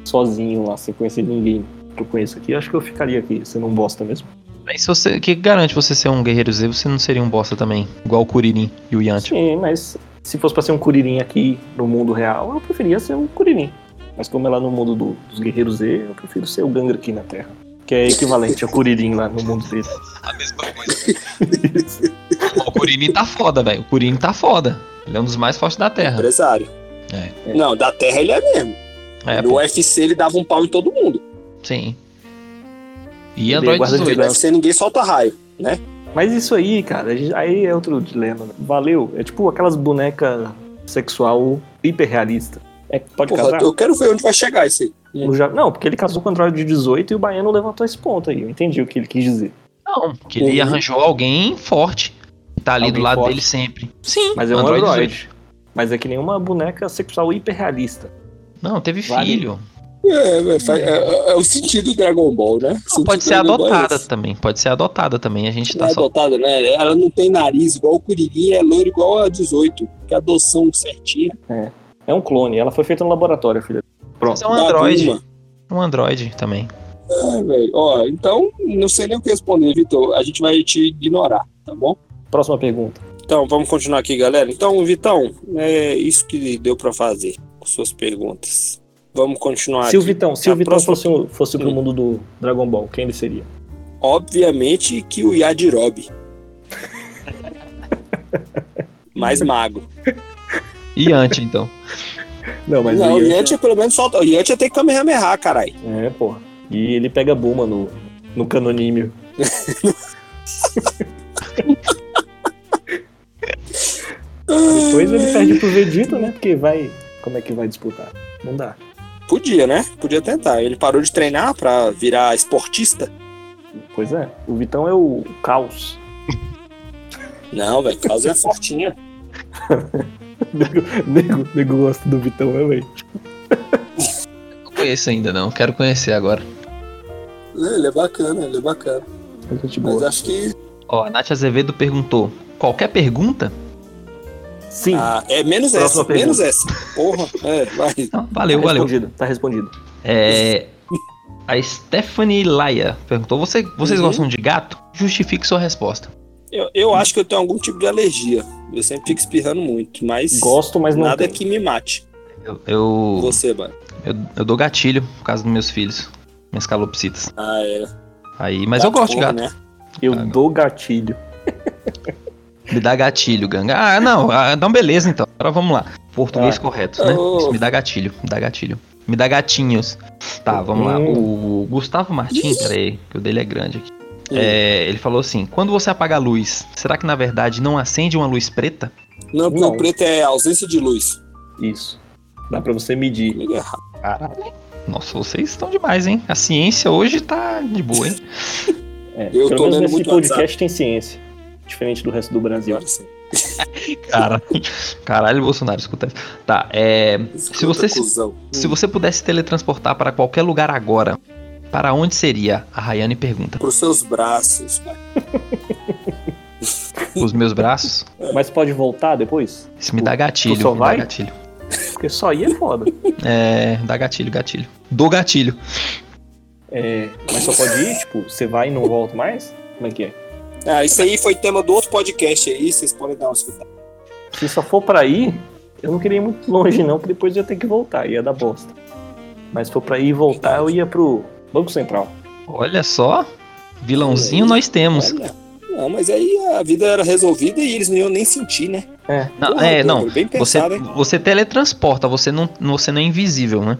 sozinho lá, sem conhecer ninguém que eu conheço aqui, acho que eu ficaria aqui, sendo um bosta mesmo. Mas se você. O que garante você ser um guerreiro Z, você não seria um bosta também? Igual o Kuririn e o Yantia. Sim, mas se fosse pra ser um Kuririn aqui no mundo real, eu preferia ser um Kuririn. Mas como é lá no mundo do- dos guerreiros Z, eu prefiro ser o Gangra aqui na Terra. Que é equivalente ao Kuririn lá no mundo dele. A mesma coisa. o Kuririn tá foda, velho. O Kuririn tá foda. Ele é um dos mais fortes da Terra. Empresário. É. Não, da Terra ele é mesmo. É, no pô, UFC ele dava um pau em todo mundo. sim. E Android guarda de No 18. UFC ninguém solta raio. Mas isso aí, cara, aí é outro dilema. né? Valeu. É tipo aquelas bonecas sexual hiperrealista. É, pode Porra, casar? eu quero ver onde vai chegar isso aí. Ja- Não, porque ele casou com o Android de 18 e o Baiano levantou esse ponto aí. Eu entendi o que ele quis dizer. Não, que ele Uhum. arranjou alguém forte. Que tá ali Alguém do lado forte. dele sempre. Sim, Mas é um Android Android. 18. Mas é que nem uma boneca sexual hiperrealista. Não, teve Vale. filho. É, é, é- é- é o sentido do Dragon Ball, né? Não, pode ser Dragon é adotada também. Pode ser adotada também. A gente Não tá é só. adotada, né? Ela não tem nariz igual o Curirim, é loiro igual a 18. Que é adoção certinha. É um clone. Ela foi feita no laboratório, filha. Mas é um Da Android. Bulma. Um Android também. É, velho. Ó, então, não sei nem o que responder, Vitor. A gente vai te ignorar, tá bom? Próxima pergunta. Então, vamos continuar aqui, galera. Então, Vitão, é isso que deu pra fazer com suas perguntas. Vamos continuar se o. Vitão, se o Vitão próxima- fosse, fosse pro Hum. mundo do Dragon Ball, quem ele seria? Obviamente que o Yajirobe. Mais magro. E Yantia, então. Não, mas não, o Yantia- Yantia pelo menos solta. O Yantia tem Kamehameha, caralho. É, porra. E ele pega a Buma no, no canonímio. Depois ele perde pro Vegeta, né? Porque vai. Como é que vai disputar? Não dá. Podia, né? Podia tentar. Ele parou de treinar pra virar esportista? Pois é, o Vitão é o caos. Não, velho, Carlos é fortinha. nego, nego, nego gosta do Vitão, né, velho? Não conheço ainda não, quero conhecer agora. Ele é bacana, ele é bacana. É gente Mas acho que Ó, a Nath Azevedo perguntou: qualquer pergunta? Sim, ah, é menos Próxima essa, pergunta. menos essa. Porra, é, vai. Não, valeu, tá valeu. respondido, tá respondido. É, a Stephanie Laia perguntou: Você, vocês Uhum. gostam de gato? Justifique sua resposta. Eu, eu acho que eu tenho algum tipo de alergia. Eu sempre fico espirrando muito, mas Gosto, mas não nada tenho. que me mate. Eu, eu, Você, mano. eu, eu dou gatilho por causa dos meus filhos, minhas calopsitas. Ah, é. Aí, mas eu gosto de gato. Né? Eu Ah, dou gatilho. Me dá gatilho, ganga. Ah, não, ah, então beleza então. Agora vamos lá. Português Ah. correto, né? Oh. Isso me dá gatilho, me dá gatilho. Me dá gatinhos. Tá, vamos lá. Hum. O Gustavo Martins, peraí, que o dele é grande aqui. Hum. É, ele falou assim: quando você apaga a luz, será que na verdade não acende uma luz preta? Não, porque Não. o preto é ausência de luz. Isso. Dá pra você medir. É. Caralho. Nossa, vocês estão demais, hein? A ciência hoje tá de boa, hein? É, Eu pelo tô menos lendo nesse muito podcast tem ciência. Diferente do resto do Brasil. Sim. Cara, caralho, Bolsonaro, escuta isso. Tá, é. Se você se, Cusão. se você pudesse teletransportar para qualquer lugar agora, para onde seria? A Rayane pergunta. Pros seus braços, cara. Os meus braços? Mas pode voltar depois? Isso me dá gatilho. Tu só me dá vai? gatilho. Porque só aí é foda. É, dá gatilho, gatilho. Do gatilho. É, mas só pode ir, tipo, você vai e não volta mais? Como é que é? Ah, isso aí foi tema do outro podcast aí, vocês podem dar uma escutada. Se só for pra ir, eu não queria ir muito longe não, porque depois ia ter que voltar, ia dar bosta. Mas se for pra ir e voltar, eu ia pro Banco Central. Olha só. Vilãozinho nós temos. Olha. Não, mas aí a vida era resolvida e eles não iam nem sentir, né? É, Não, Porra, é, não. Bem Você, pensado, hein? você teletransporta, você não, você não é invisível, né?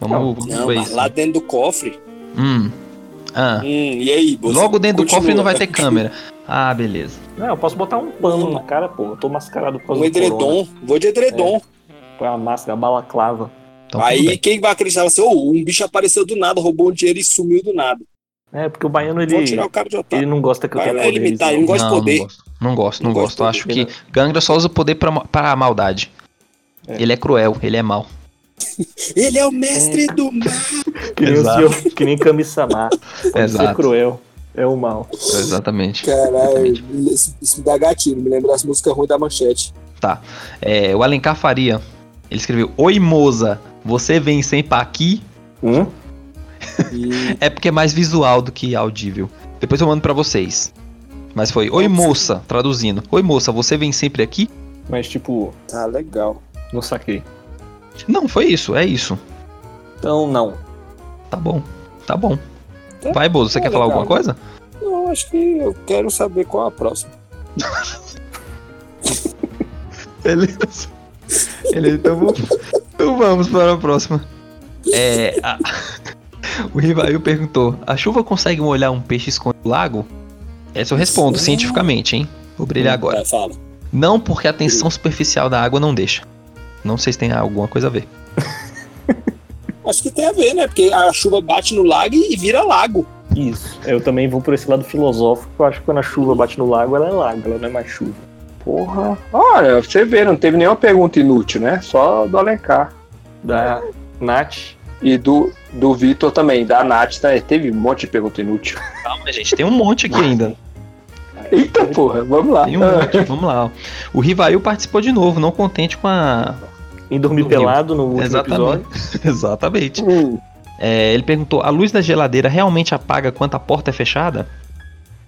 Vamos, Não, vamos Não, ver mas isso. lá dentro do cofre. Hum. Ah. Hum, e aí, você Logo dentro do continua. cofre não vai ter câmera. Ah, beleza. Não, eu posso botar um pano na cara, pô. Eu tô mascarado por causa Um do corona. edredom. Vou de edredom. Põe a máscara, a balaclava. Então, aí quem vai acreditar assim, oh, um bicho apareceu do nada, roubou um dinheiro e sumiu do nada. É, porque o baiano, Vou ele, tirar o cara de otário. ele não gosta que eu tenha poderes. limitar, ele não. não gosta de não, poder. Não gosto, não gosto. Não Não gosto. de acho poder. que Gangra só usa poder pra, pra maldade. É. Ele é cruel, ele é mau. Ele é o mestre do mal. Que nem, o Exato. senhor, que nem Kami-sama. Pode ser Exato. cruel. É o mal. Exatamente. Caralho, Exatamente. isso, me dá gatilho, me lembra as músicas ruins da manchete. É, o Alencar Faria, ele escreveu: Oi, moça, você vem sempre aqui? Hum? E É porque é mais visual do que audível. Depois eu mando pra vocês. Mas foi: Oi, moça, traduzindo. Oi, moça, você vem sempre aqui? Mas, tipo, tá legal. não saquei. Não, foi isso, é isso. Então, não. Tá bom, tá bom. Tá. Vai, Bozo, você Tá quer falar legal. alguma coisa? Não, acho que eu quero saber qual a próxima. Beleza. Beleza, então vamos, então vamos para a próxima. É. a- O Rivail perguntou: a chuva consegue molhar um peixe escondido no lago? Essa eu respondo cientificamente, hein? Vou brilhar agora. Vai, fala. Não porque a tensão superficial da água não deixa. Não sei se tem alguma coisa a ver. Acho que tem a ver, né? Porque a chuva bate no lago e vira lago. Isso. Eu também vou por esse lado filosófico. Eu acho que quando a chuva bate no lago, ela é lago, ela não é mais chuva. Porra. Olha, você vê, não teve nenhuma pergunta inútil, né? Só do Alencar. Da Nath. E do, do Vitor também, da Nath, né? teve um monte de pergunta inútil. Calma, gente, tem um monte aqui ainda. Eita porra, vamos lá. Tem um monte, vamos lá. O Rivail participou de novo, não contente com a. Em dormir Dormiu. pelado no último Exatamente. episódio. Exatamente. Hum, É, ele perguntou: a luz da geladeira realmente apaga quando a porta é fechada?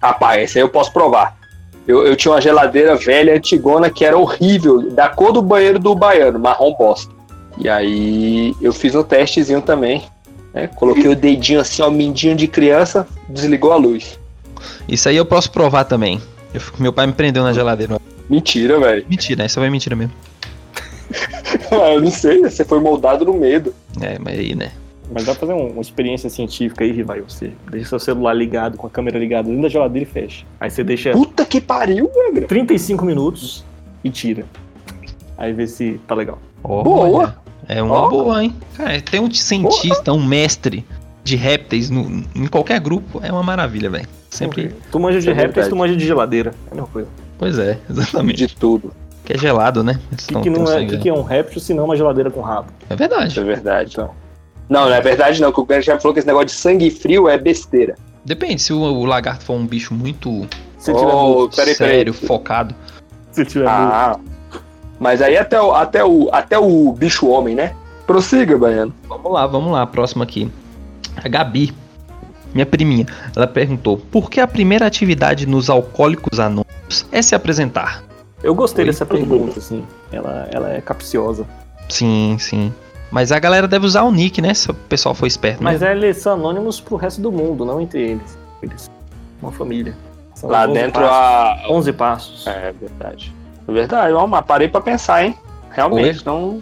rapaz, esse aí eu posso provar. Eu, eu tinha uma geladeira velha, antigona, que era horrível, da cor do banheiro do baiano, marrom bosta. E aí eu fiz um testezinho também. né? Coloquei o dedinho assim, ó, mindinho de criança, desligou a luz. Isso aí eu posso provar também. Eu- meu pai me prendeu na geladeira. Mentira, velho. Mentira, isso é mentira mesmo. Ah, eu não sei, você foi moldado no medo. É, mas aí, né? Mas dá pra fazer um- uma experiência científica aí, Rivaio. Você deixa seu celular ligado, com a câmera ligada dentro da geladeira e fecha. Aí você deixa Puta que pariu, velho. 35 minutos e tira. Aí vê se tá legal. Ó, Boa. olha, É uma Ó. boa, hein? Cara, tem um cientista, um mestre de répteis no- em qualquer grupo, é uma maravilha, velho. Sempre. Tu manja de é répteis, verdade. tu manja de geladeira. É a mesma coisa. Pois é, exatamente. De tudo. Que é gelado, né? O que, que, não é, que, que é um réptil se não uma geladeira com rabo? É Isso verdade. é verdade. Então. Não, não é verdade não, que o Grande já falou que esse negócio de sangue frio é besteira. Depende, se o, o lagarto for um bicho muito Se tiver Oh, muito, peraí, peraí. sério, focado. se tiver muito. Ah, mas aí até o, até o, até o bicho homem, né? Prossiga, Baiano. Vamos lá, vamos lá, próximo aqui. A Gabi, minha priminha, ela perguntou: por que a primeira atividade nos alcoólicos anônimos é se apresentar? Eu gostei Oi? dessa pergunta, assim. Ela, ela é capciosa. Sim, sim. Mas a galera deve usar o nick, né? Se o pessoal for esperto. Mas né? é, eles são anônimos pro resto do mundo, não entre eles. Eles uma família. São Lá 11 dentro passos. a. 11 passos. É verdade. É verdade, ó, mas parei pra pensar, hein? Realmente, não.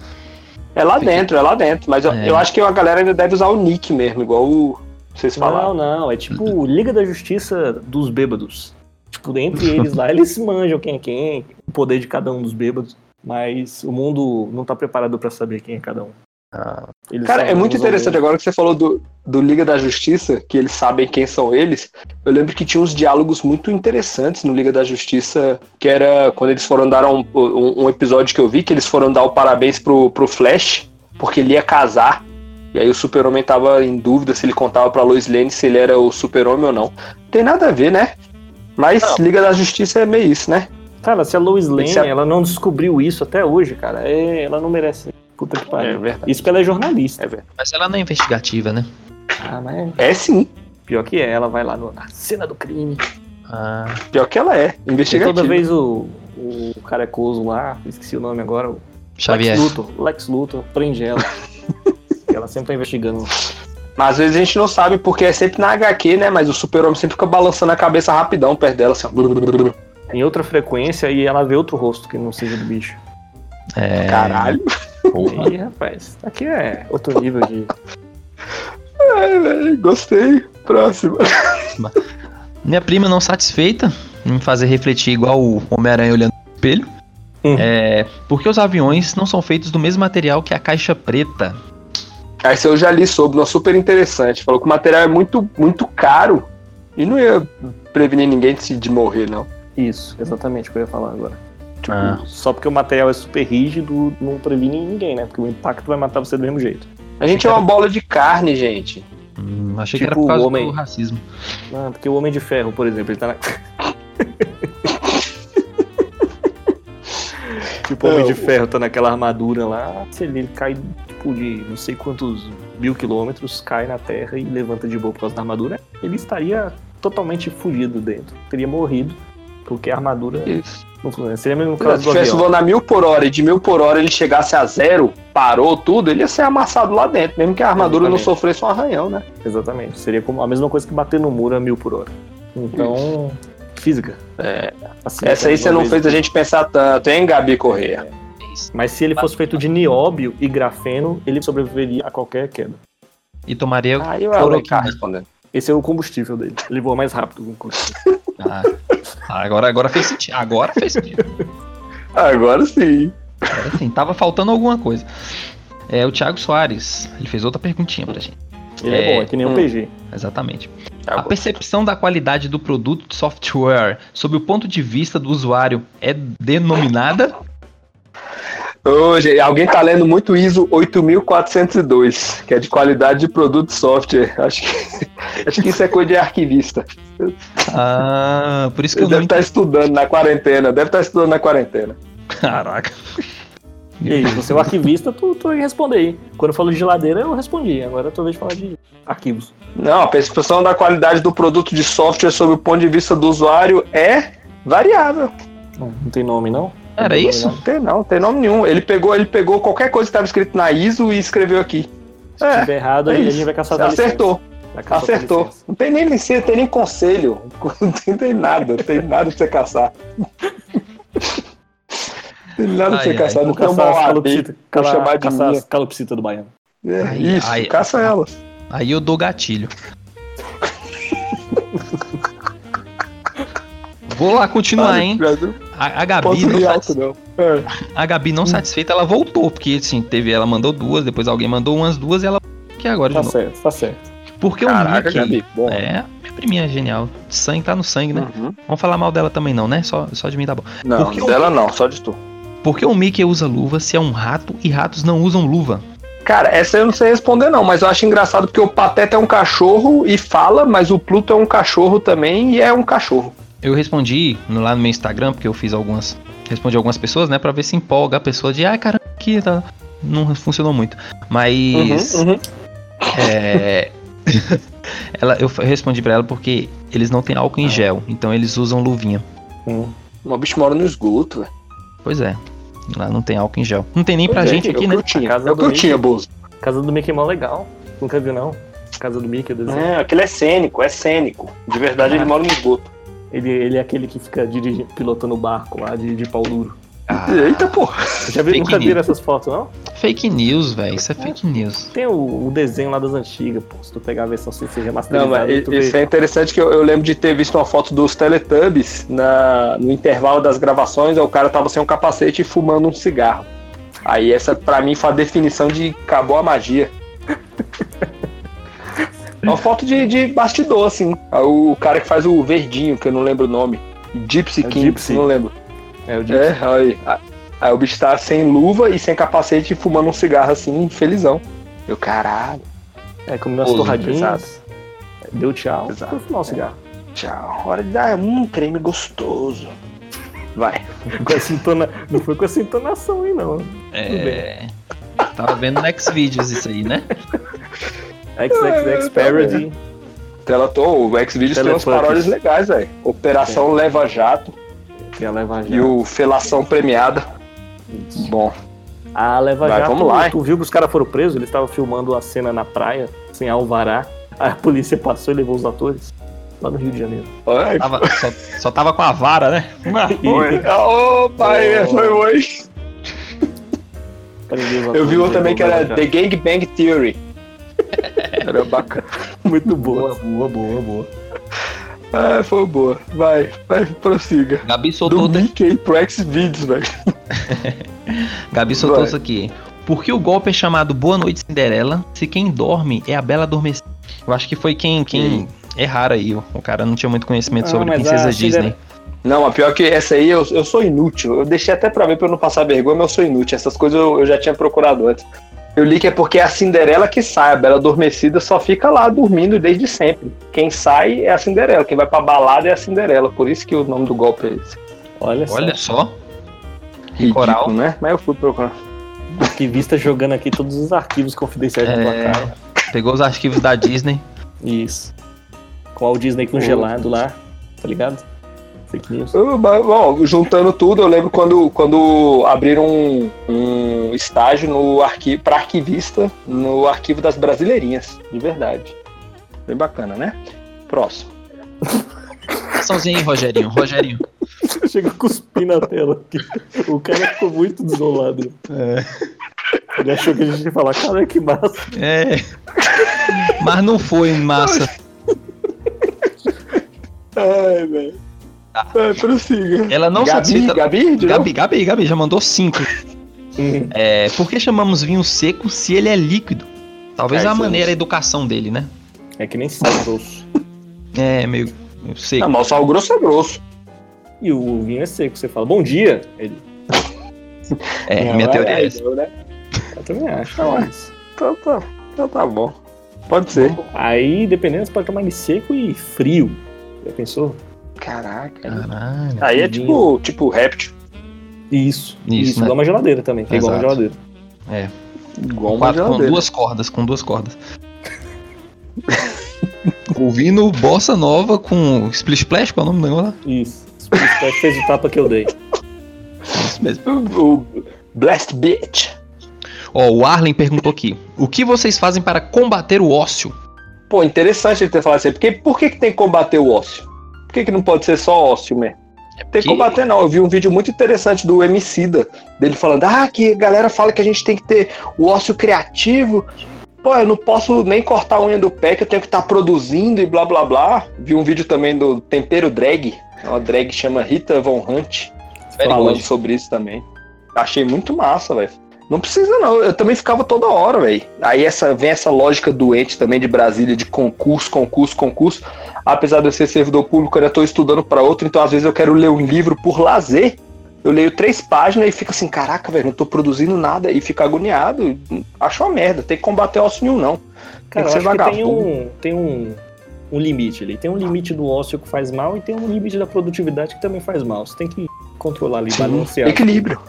É lá Fiquei- dentro, é lá dentro. Mas eu, É. eu acho que a galera ainda deve usar o nick mesmo, igual o- vocês Não, falaram. não. É tipo Liga da Justiça dos Bêbados. Tipo, entre eles lá, eles manjam quem é quem, o poder de cada um dos bêbados. Mas o mundo não tá preparado pra saber quem é cada um. Ah. Eles Cara, é muito interessante agora que você falou do, do Liga da Justiça, que eles sabem quem são eles. Eu lembro que tinha uns diálogos muito interessantes no Liga da Justiça, que era quando eles foram dar um, um, um episódio que eu vi, que eles foram dar o parabéns pro, pro Flash, porque ele ia casar. E aí o super-homem tava em dúvida se ele contava pra Lois Lane se ele era o super-homem ou não. Tem nada a ver, né? Mas Não. Liga da Justiça é meio isso, né? Cara, se a Lois Lane, é- ela não descobriu isso até hoje, cara, é- ela não merece. Puta que pariu. verdade. Isso que ela é jornalista. É verdade. Mas ela não é investigativa, né? Ah, mas É sim. pior que é, ela vai lá no- na cena do crime. Ah, Pior que ela é. E Investigativa. toda vez o, o carecoso lá, esqueci o nome agora, o Xavier. Lex Luthor, Lex Luthor, prende ela. E ela sempre tá investigando. Mas às vezes a gente não sabe porque é sempre na HQ, né? Mas o super-homem sempre fica balançando a cabeça rapidão perto dela, assim, ó. Em outra frequência e ela vê outro rosto que não seja do bicho. É, Caralho. porra. Aí, rapaz, aqui é outro nível de. É, velho, gostei. Próximo. Minha prima não satisfeita em me fazer refletir igual o Homem-Aranha olhando no espelho. Hum. É, porque os aviões não são feitos do mesmo material que a caixa preta. Aí isso eu já li sobre, não, super interessante. Falou que o material é muito, muito caro e não ia prevenir ninguém de, de morrer, não. Isso, exatamente o que eu ia falar agora. Tipo, Ah. só porque o material é super rígido, não previne ninguém, né? Porque o impacto vai matar você do mesmo jeito. A gente é uma bola de carne, gente. Hum, achei Tipo que era por causa o homem- do racismo. Não, porque o Homem de Ferro, por exemplo, ele tá na. tipo, o Homem de Ferro tá naquela armadura lá, se ele cai, de não sei quantos mil quilômetros, cai na Terra e levanta de boa por causa da armadura, ele estaria totalmente fugido dentro. Teria morrido, porque a armadura Isso. não funciona. Seria mesmo Se caso do tivesse voando a mil por hora e de mil por hora ele chegasse a zero, parou tudo, ele ia ser amassado lá dentro, mesmo que a armadura não Exatamente. sofresse um arranhão, né? Exatamente. Seria como a mesma coisa que bater no muro a mil por hora. Então, física. É. Assim, Essa aí você não fez a gente pensar tanto, hein, Gabi Correia? Mas se ele fosse feito de nióbio e grafeno, ele sobreviveria a qualquer queda. E tomaria. O Cloroquina. Esse é o combustível dele. Ele voa mais rápido que o combustível. Ah, agora, agora fez sentido. Agora fez sentido. Agora sim. Agora sim, tava faltando alguma coisa. É, o Thiago Soares, ele fez outra perguntinha pra gente. Ele é, É, bom, é que nem um. PG. Exatamente. Tá A percepção da qualidade do produto de software sob o ponto de vista do usuário é denominada? Hoje, alguém tá lendo muito ISO 8402, que é de qualidade de produto de software. Acho que, acho que isso é coisa de arquivista. Ah, por isso que Ele eu deve estar estudando na quarentena, deve estar estudando na quarentena. Caraca. E aí, você é o arquivista, tu, tu vai responder aí. Quando eu falo de geladeira, eu respondi. Agora é tua vez de falar de arquivos. Não, a percepção da qualidade do produto de software sob o ponto de vista do usuário é variável. Não, não tem nome, não? Era isso? Não tem não, tem nome nenhum. Ele pegou, ele pegou qualquer coisa que estava escrito na ISO e escreveu aqui. Se É, tiver errado, é aí a gente vai caçar acertou, caçar acertou. Não tem nem licença, tem nem conselho. Não tem, tem nada, não tem nada pra você caçar. Não tem nada pra Ai, você ai, caçar, não tem pra cala- chamar de Caçar minha. as calopsitas do baiano. É, Ai, isso, ai, caça elas. Aí eu dou gatilho. Vou lá continuar, hein? Brasil, A, a Gabi não, satis- alto, não. É. A Gabi não satisfeita, ela voltou, porque assim, teve, ela mandou duas, depois alguém mandou umas duas e ela que agora Tá de novo. certo, tá certo. Porque Caraca, o Mickey. Gabi. Bom. É, minha priminha é genial. Sangue tá no sangue, né? Uhum. Vamos falar mal dela também não, né? Só, só de mim tá bom. Não, Porque o- dela não, só de tu. Por que o Mickey usa luva se é um rato e ratos não usam luva? Cara, essa eu não sei responder não, mas eu acho engraçado porque o Pateta é um cachorro e fala, mas o Pluto é um cachorro também e é um cachorro. Eu respondi no- lá no meu Instagram, porque eu fiz algumas. Respondi algumas pessoas, né? Pra ver se empolga a pessoa de, ai caramba, que tá. Não funcionou muito. Mas. Uhum, uhum. É. ela, eu respondi pra ela porque eles não têm álcool em gel, então eles usam luvinha. Hum. O bicho mora no esgoto, velho. Pois é. Lá não tem álcool em gel. Não tem nem pra Pois é, gente é aqui, né? que eu tinha, casa é o que do eu tinha, Bozo. Casa do Mickey é mó legal. Nunca viu, não? Casa do Mickey, o desenho. É, aquele é cênico, é cênico. De verdade, Ah. ele mora no esgoto. Ele, ele é aquele que fica dirigindo, pilotando o barco lá de, de pau duro. Ah, Eita, porra. Já viu, Fake nunca viram news. essas fotos, não? fake news, velho. Isso é fake news. Tem o, o desenho lá das antigas, pô. Se tu pegar a versão sem ser Não, remasterizada, mas tu isso vê. é interessante que eu, eu lembro de ter visto uma foto dos Teletubbies na, no intervalo das gravações, o cara tava sem um capacete e fumando um cigarro. Aí essa pra mim foi a definição de acabou a magia. É uma foto de, de bastidor, assim. Aí O cara que faz o verdinho, que eu não lembro o nome. Gypsy É King, Gypsy. não lembro. É, o Gypsy. É, aí, aí o bicho tá sem luva e sem capacete e fumando um cigarro assim, felizão. Eu, caralho, É, comendo umas torradinhas. Deu tchau. Exato. Foi fumar um cigarro. tchau. Hora de dar um creme gostoso. Vai. Com essa entona... Não foi com essa entonação aí, não. É. Tava vendo no Xvideos isso aí, né? XXX Parody. Tela tô, o Xvideos tem umas paródias legais, velho. Operação Leva Jato é a Leva Jato. e o Felação Premiada. Bom, A Leva Vai, Jato, vamos lá, tu viu que os caras foram presos? Eles estavam filmando a cena na praia, sem alvará. Aí a polícia passou e levou os atores. Lá no Rio de Janeiro. Ai, Tava- só, só tava com a vara, né? Ô, pai, foi hoje. Eu vi e um também que era The Gang Bang Theory. Era bacana. Muito boa. boa, boa, boa. Ah, foi boa. Vai, vai, prossiga. Gabi Do soltou, Mickey pro Xvideos, velho. Gabi soltou Vai. isso aqui. Por que o golpe é chamado Boa Noite Cinderela se quem dorme é a Bela Adormecida? Eu acho que foi quem, quem erraram aí. O cara não tinha muito conhecimento Ah, sobre Princesa a Disney. Cinderela- Não, a pior que essa aí eu, eu sou inútil. Eu deixei até pra ver pra eu não passar vergonha, mas eu sou inútil. Essas coisas eu, eu já tinha procurado antes. Eu li que é porque é a Cinderela que sai, a Bela Adormecida só fica lá dormindo desde sempre. Quem sai é a Cinderela, quem vai pra balada é a Cinderela. Por isso que o nome do golpe é esse. Olha, só. Olha só. Ridículo, Coral. né? Mas eu fui procurar. Arquivista jogando aqui todos os arquivos confidenciais do É. cara. Pegou os arquivos da Disney. Isso. Com o Disney congelado lá, tá ligado? Fake news. Bom, juntando tudo, eu lembro quando, quando abriram um, um estágio no arquivo para arquivista no arquivo das Brasileirinhas, de verdade. Bem bacana, né? Próximo. Aí, Rogerinho. Rogerinho. Chega a cuspir na tela aqui. O cara ficou muito desolado. Ele achou que a gente ia falar, cara, que massa. É. Mas não foi massa. Ai, velho. Ai, prossiga. Ela não Gabi, satisfeita. Gabi? Gabi, Gabi, Gabi, já mandou cinco. É, por que chamamos vinho seco se ele é líquido? Talvez É, a eu maneira não a educação dele, né? É que nem sal grosso. É, meio, meio seco. Não, mas o sal grosso é grosso. E o vinho é seco. Você fala, bom dia. Ele, É, Não, minha teoria é essa. então, né? eu também acho. Tá bom. mas- Então tá, então tá bom. Pode ser. Aí, dependendo, você pode tomar ele seco e frio. Já pensou? Caraca. Caralho. Aí é tipo, tipo réptil. Isso. Isso, Isso, né? igual uma geladeira também. É igual uma geladeira. Igual uma Quatro- com geladeira. duas cordas, com duas cordas. Ouvindo Bossa Nova com Splish Splash, qual é o nome do negócio lá? Isso. Isso que fez o tapa que eu dei. Isso mesmo. O, o Blast Bitch. Ó, o Arlen perguntou aqui: O que vocês fazem para combater o ócio? Pô, interessante ele ter falado assim. Porque, por que, que tem que combater o ócio? Por que, que não pode ser só ócio mesmo? Tem que combater, não. Eu vi um vídeo muito interessante do Emicida, dele falando, ah, que a galera fala que a gente tem que ter o ócio criativo. Pô, eu não posso nem cortar a unha do pé, que eu tenho que estar produzindo e blá blá blá. Vi um vídeo também do Tempero Drag, uma drag que chama Rita Von Hunt, falando sobre isso também. Achei muito massa, velho. Não precisa, não. Eu também ficava toda hora, velho. Aí essa, vem essa lógica doente também de Brasília, de concurso, concurso, concurso. Apesar de eu ser servidor público, eu ainda estou estudando para outro, então às vezes eu quero ler um livro por lazer. Eu leio três páginas e fico assim, caraca, velho, não tô produzindo nada. E fico agoniado. Acho uma merda. Tem que combater ócio nenhum, não. Cara, tem que tem um, tem um, um limite ali. Tem um limite do ócio que faz mal e tem um limite da produtividade que também faz mal. Você tem que controlar ali, balancear. Equilíbrio.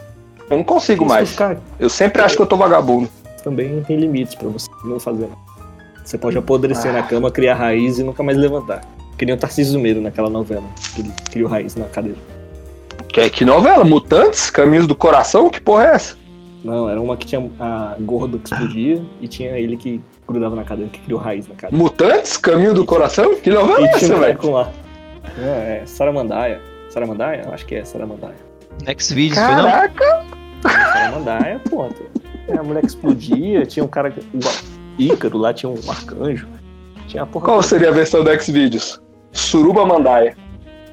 Eu não consigo Isso, mais. Cara, Eu sempre acho que eu tô vagabundo. também tem limites pra você não fazer. Você pode apodrecer na cama, criar raiz e nunca mais levantar. Que nem o Tarcísio Meiro naquela novela. Que ele criou raiz na cadeira. Que, que novela? Mutantes? Caminhos do Coração? Que porra é essa? Não, era uma que tinha a gordo que explodia e tinha ele que grudava na cadeira, que criou raiz na cadeira. Mutantes? Caminho do Coração? Que novela é E essa, velho? É, é Saramandaia. Saramandaia? Acho que é Saramandaia. Next Videos, foi não? Caraca! Saramandaia, ponto. É, a mulher que explodia, tinha um cara, o Ícaro lá, tinha um arcanjo. Tinha a porra Qual seria a versão do Xvideos? Suruba Mandaia.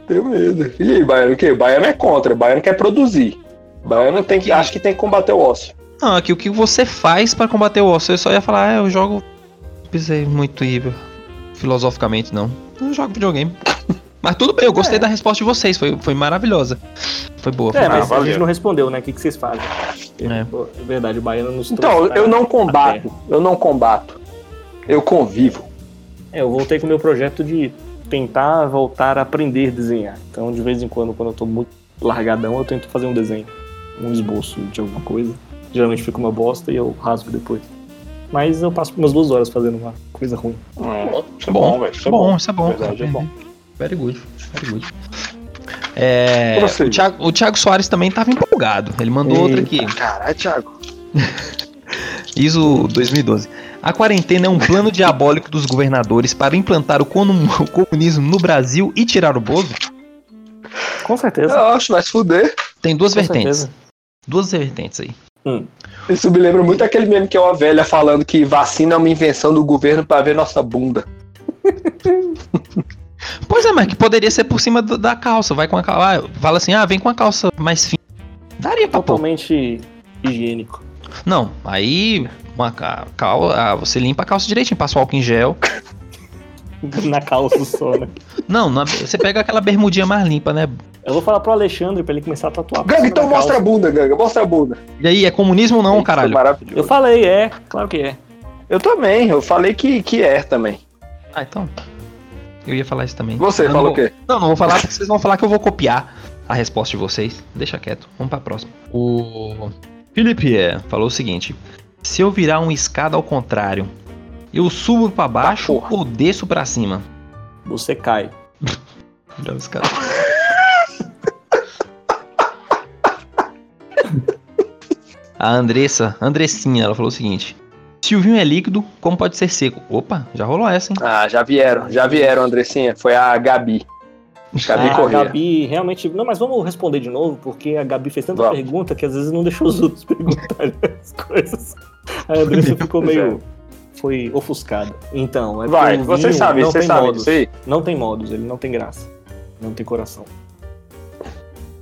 Tenho medo. E aí, Baiano, o quê? Baiano é contra, Baiano quer produzir. Baiano tem que, acho que tem que combater o ócio. Não, aqui o que você faz pra combater o ócio? Eu só ia falar, ah, eu jogo. Pensei muito ir filosoficamente, não. Eu jogo videogame. Mas tudo bem, eu gostei É. da resposta de vocês, foi, foi maravilhosa. Foi boa. Foi É, mas a gente não respondeu, né? O que, que vocês fazem? É. Pô, É verdade, o baiano nos Então, eu não combato. Eu não combato. Eu convivo. É, eu voltei com o meu projeto de tentar voltar a aprender a desenhar. Então, de vez em quando, quando eu tô muito largadão, eu tento fazer um desenho, um esboço de alguma coisa. Geralmente fica uma bosta e eu rasgo depois. Mas eu passo umas duas horas fazendo uma coisa ruim. Isso é bom, velho. Isso é bom, isso é bom. Verdade, é bom. Very good, very good. É, o, Thiago, o Thiago Soares também tava empolgado. Ele mandou outra aqui. Caralho, Thiago. ISO 2012. A quarentena é um plano diabólico dos governadores para implantar o comu- o comunismo no Brasil e tirar o Bozo? Com certeza. Eu acho, vai se fuder. Tem duas Com vertentes. certeza. Duas vertentes aí. Isso me lembra muito aquele meme que é uma velha falando que vacina é uma invenção do governo pra ver nossa bunda. Pois é, mas que poderia ser por cima do- da calça. Vai com a calça. Fala assim, ah, vem com a calça mais fina. Daria pra pôr. Totalmente higiênico. Não, aí uma ca- cal, ah, você limpa a calça direitinho, passa o álcool em gel. Na calça só, né? Não, na- você pega aquela bermudinha mais limpa, né? Eu vou falar pro Alexandre pra ele começar a tatuar. Ganga, então calça. mostra a bunda, Ganga. Mostra a bunda. E aí, é comunismo ou não, Isso, caralho? Maravilhoso. Eu falei, é. Claro que é. Eu também, eu falei que, que é também. Ah, então. Eu ia falar isso também. Você Eu não falou o vou- quê? Não, não vou falar porque vocês vão falar que eu vou copiar a resposta de vocês. Deixa quieto. Vamos pra próxima. O Felipe é, falou o seguinte: Se eu virar uma escada ao contrário, eu subo pra baixo porra. ou desço pra cima? Você cai. Virar uma escada. A Andressa, Andressinha, ela falou o seguinte: Se o vinho é líquido, como pode ser seco? Opa, já rolou essa, hein? Ah, já vieram, já vieram, Andressinha. Foi a Gabi. Gabi Ah, a. Gabi realmente. Não, mas vamos responder de novo, porque a Gabi fez tanta Vamos. pergunta que às vezes não deixou os outros perguntarem as coisas. A Andressa ficou meio. Foi ofuscada. Então, é Vai, você sabe, não você tem sabe modos. aí? Não tem modos, ele não tem graça. Não tem coração.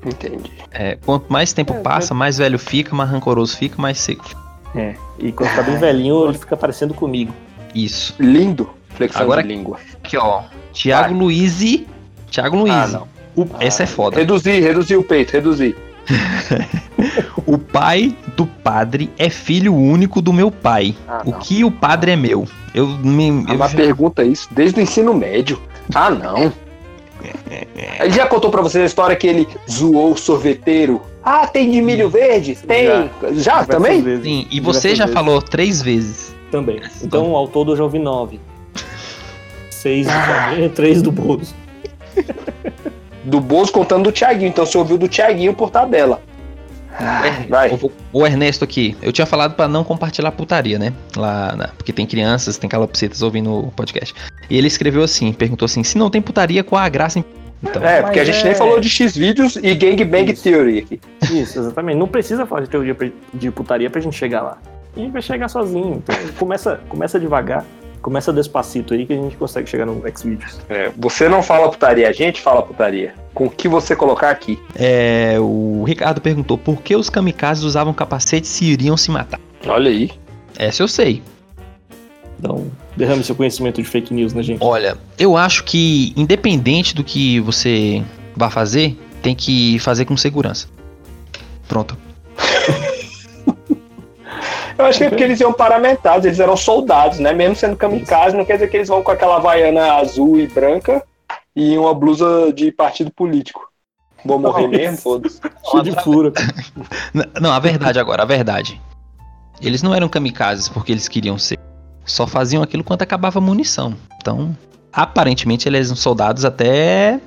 Entendi. É, quanto mais tempo É, passa, mais velho fica, mais rancoroso fica, mais seco. É. E quando tá bem velhinho, ele fica parecendo comigo. Isso. Lindo. Flexão Agora- de língua. Aqui, ó. Tiago. Luiz. Tiago Luiz. Ah, não. O- essa é foda. Reduzir, reduzir o peito, reduzir. O pai do padre é filho único do meu pai. Ah, o que o padre é meu? Eu me. Ah, eu pergunta isso desde o ensino médio. Ah, não. Ele já contou pra vocês a história que ele zoou o sorveteiro? Ah, tem de milho verde? Tem. Já, Diversas também? vezes. Sim, e você Diversas já vezes. falou três vezes. Também. Então, ao todo, eu já ouvi nove. Seis do Flamengo, três do Bozo. Do Bozo contando do Thiaguinho. Então você ouviu do Thiaguinho por tabela. Vai. O, o Ernesto aqui, eu tinha falado pra não compartilhar putaria, né? Lá, na- porque tem crianças, tem calopsitas ouvindo o podcast. E ele escreveu assim, perguntou assim: se não tem putaria, qual a graça em. Então, É, porque a Mas gente é- nem falou de X-Vídeos e Gangbang Isso. Theory aqui. Isso, exatamente. Não precisa falar de teoria de putaria pra gente chegar lá. A gente vai chegar sozinho. Então, começa, começa devagar. Começa despacito aí que a gente consegue chegar no Xvideos. É, você não fala putaria, a gente fala putaria. Com o que você colocar aqui. É, o Ricardo perguntou por que os kamikazes usavam capacete se iriam se matar. Olha aí. Essa eu sei. Então, derrame seu conhecimento de fake news na gente. Olha, eu acho que independente do que você vá fazer, tem que fazer com segurança. Pronto. Eu acho que é porque eles iam paramentados, eles eram soldados, né? Mesmo sendo kamikaze, não quer dizer que eles vão com aquela havaiana azul e branca e uma blusa de partido político. Vou morrer Não, mesmo, foda-se. Cheio de furo. N- Não, a verdade agora, a verdade. Eles não eram kamikazes porque eles queriam ser. Só faziam aquilo quando acabava a munição. Então, aparentemente, eles eram soldados até.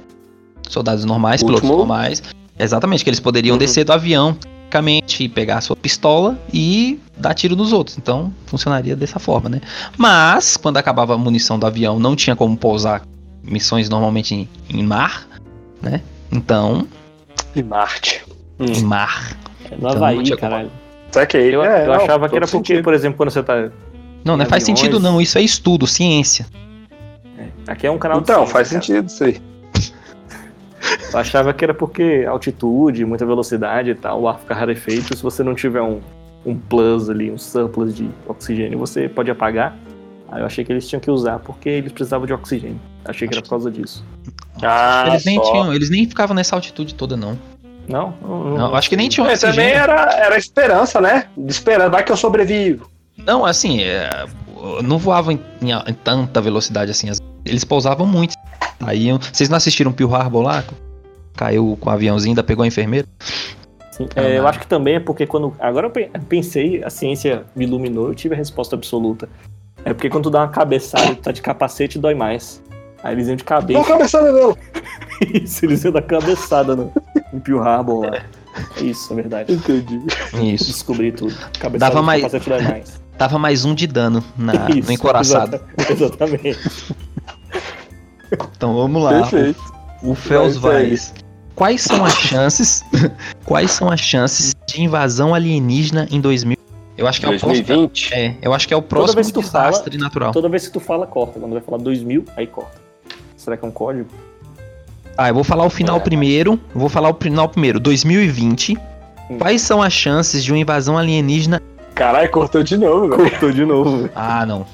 Soldados normais, pilotos Último. normais. Exatamente, que eles poderiam Uhum. descer do avião, tecnicamente, e pegar a sua pistola e dar tiro nos outros. Então, funcionaria dessa forma, né? Mas, quando acabava a munição do avião, não tinha como pousar missões normalmente em, em mar, né? Então, E Marte. em mar. No Então, Havaí, caralho. Saquei. Eu, É, eu não, achava que era porque, sentido. por exemplo, quando você tá. Não, não Em faz aviões. sentido não, isso é estudo, ciência. Aqui é um canal de Então, ciência, faz cara. sentido isso aí. Eu achava que era porque altitude, muita velocidade e tal, o ar fica rarefeito. Se você não tiver um, um plus ali, um surplus de oxigênio, você pode apagar. Aí eu achei que eles tinham que usar porque eles precisavam de oxigênio. Achei que era por causa disso. Ah, eles, nem só. tinham, eles nem ficavam nessa altitude toda, não. Não? Não, Não, acho que nem tinham também oxigênio. era, era esperança, né? De esperança, vai que eu sobrevivo. Não, assim, é, não voavam em, em- em tanta velocidade assim. as- Eles pousavam muito. Aí, vocês não assistiram Pearl Harbor lá? Caiu com o aviãozinho, ainda pegou a enfermeira? Sim, é, eu acho que também é porque quando. Agora eu pe- pensei, a ciência me iluminou, eu tive a resposta absoluta. É porque quando tu dá uma cabeçada e tu tá de capacete, dói mais. Aí eles iam de Não, cabeça. cabeçada não. Isso, eles iam dar cabeçada no, no Pearl Harbor lá. É isso, é verdade. Entendi. Isso. Descobri tudo. Cabeçada Dava de mais- capacete dói mais. Dava mais um de dano na, Isso, no encoraçado. exata- Exatamente. Então vamos lá. Perfeito. O, o Fels Vai, vai. Quais são as chances? quais são as chances de invasão alienígena em 2000? Eu acho que é o próximo. 2020. É, eu acho que é o próximo vez que tu fala- desastre natural. Toda vez que tu fala, corta. Quando vai falar 2000, aí corta. Será que é um código? Ah, eu vou falar o final É. primeiro. eu Vou falar o final primeiro. 2020. Hum. Quais são as chances de uma invasão alienígena? Caralho, cortou de novo, velho. Cortou de novo. Ah, não.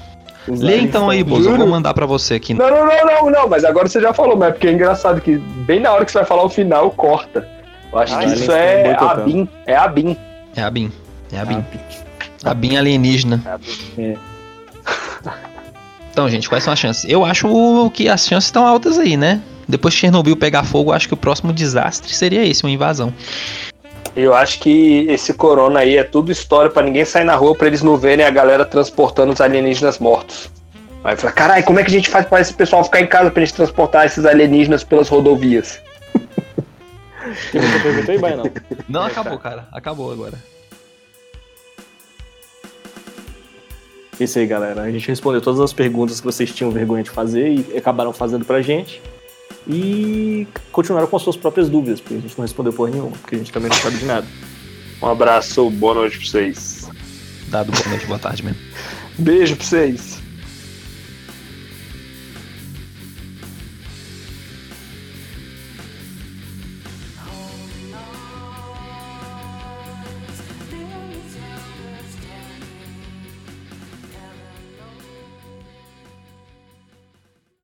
Os Lê então aí, Bozo. Eu vou mandar pra você aqui. Não, não, não, não, não, mas agora você já falou, mas é porque é engraçado que bem na hora que você vai falar o final, corta. Eu acho Ah, que isso é boicotando. a BIM. É a BIM. É a BIM. É a BIM. Ah, A BIM alienígena. É. Então, gente, quais são as chances? Eu acho que as chances estão altas aí, né? Depois que Chernobyl pegar fogo, eu acho que o próximo desastre seria esse, uma invasão. Eu acho que esse corona aí é tudo história pra ninguém sair na rua pra eles não verem a galera transportando os alienígenas mortos. Aí fala, caralho, como é que a gente faz pra esse pessoal ficar em casa pra gente transportar esses alienígenas pelas rodovias? Aí, Baianão? Não, acabou, cara. Acabou agora. É Isso aí, galera. A gente respondeu todas as perguntas que vocês tinham vergonha de fazer e acabaram fazendo pra gente. E continuaram com as suas próprias dúvidas, porque a gente não respondeu porra nenhuma, porque a gente também não sabe de nada. Um abraço, boa noite pra vocês. Dado boa noite, boa tarde mesmo. Beijo pra vocês.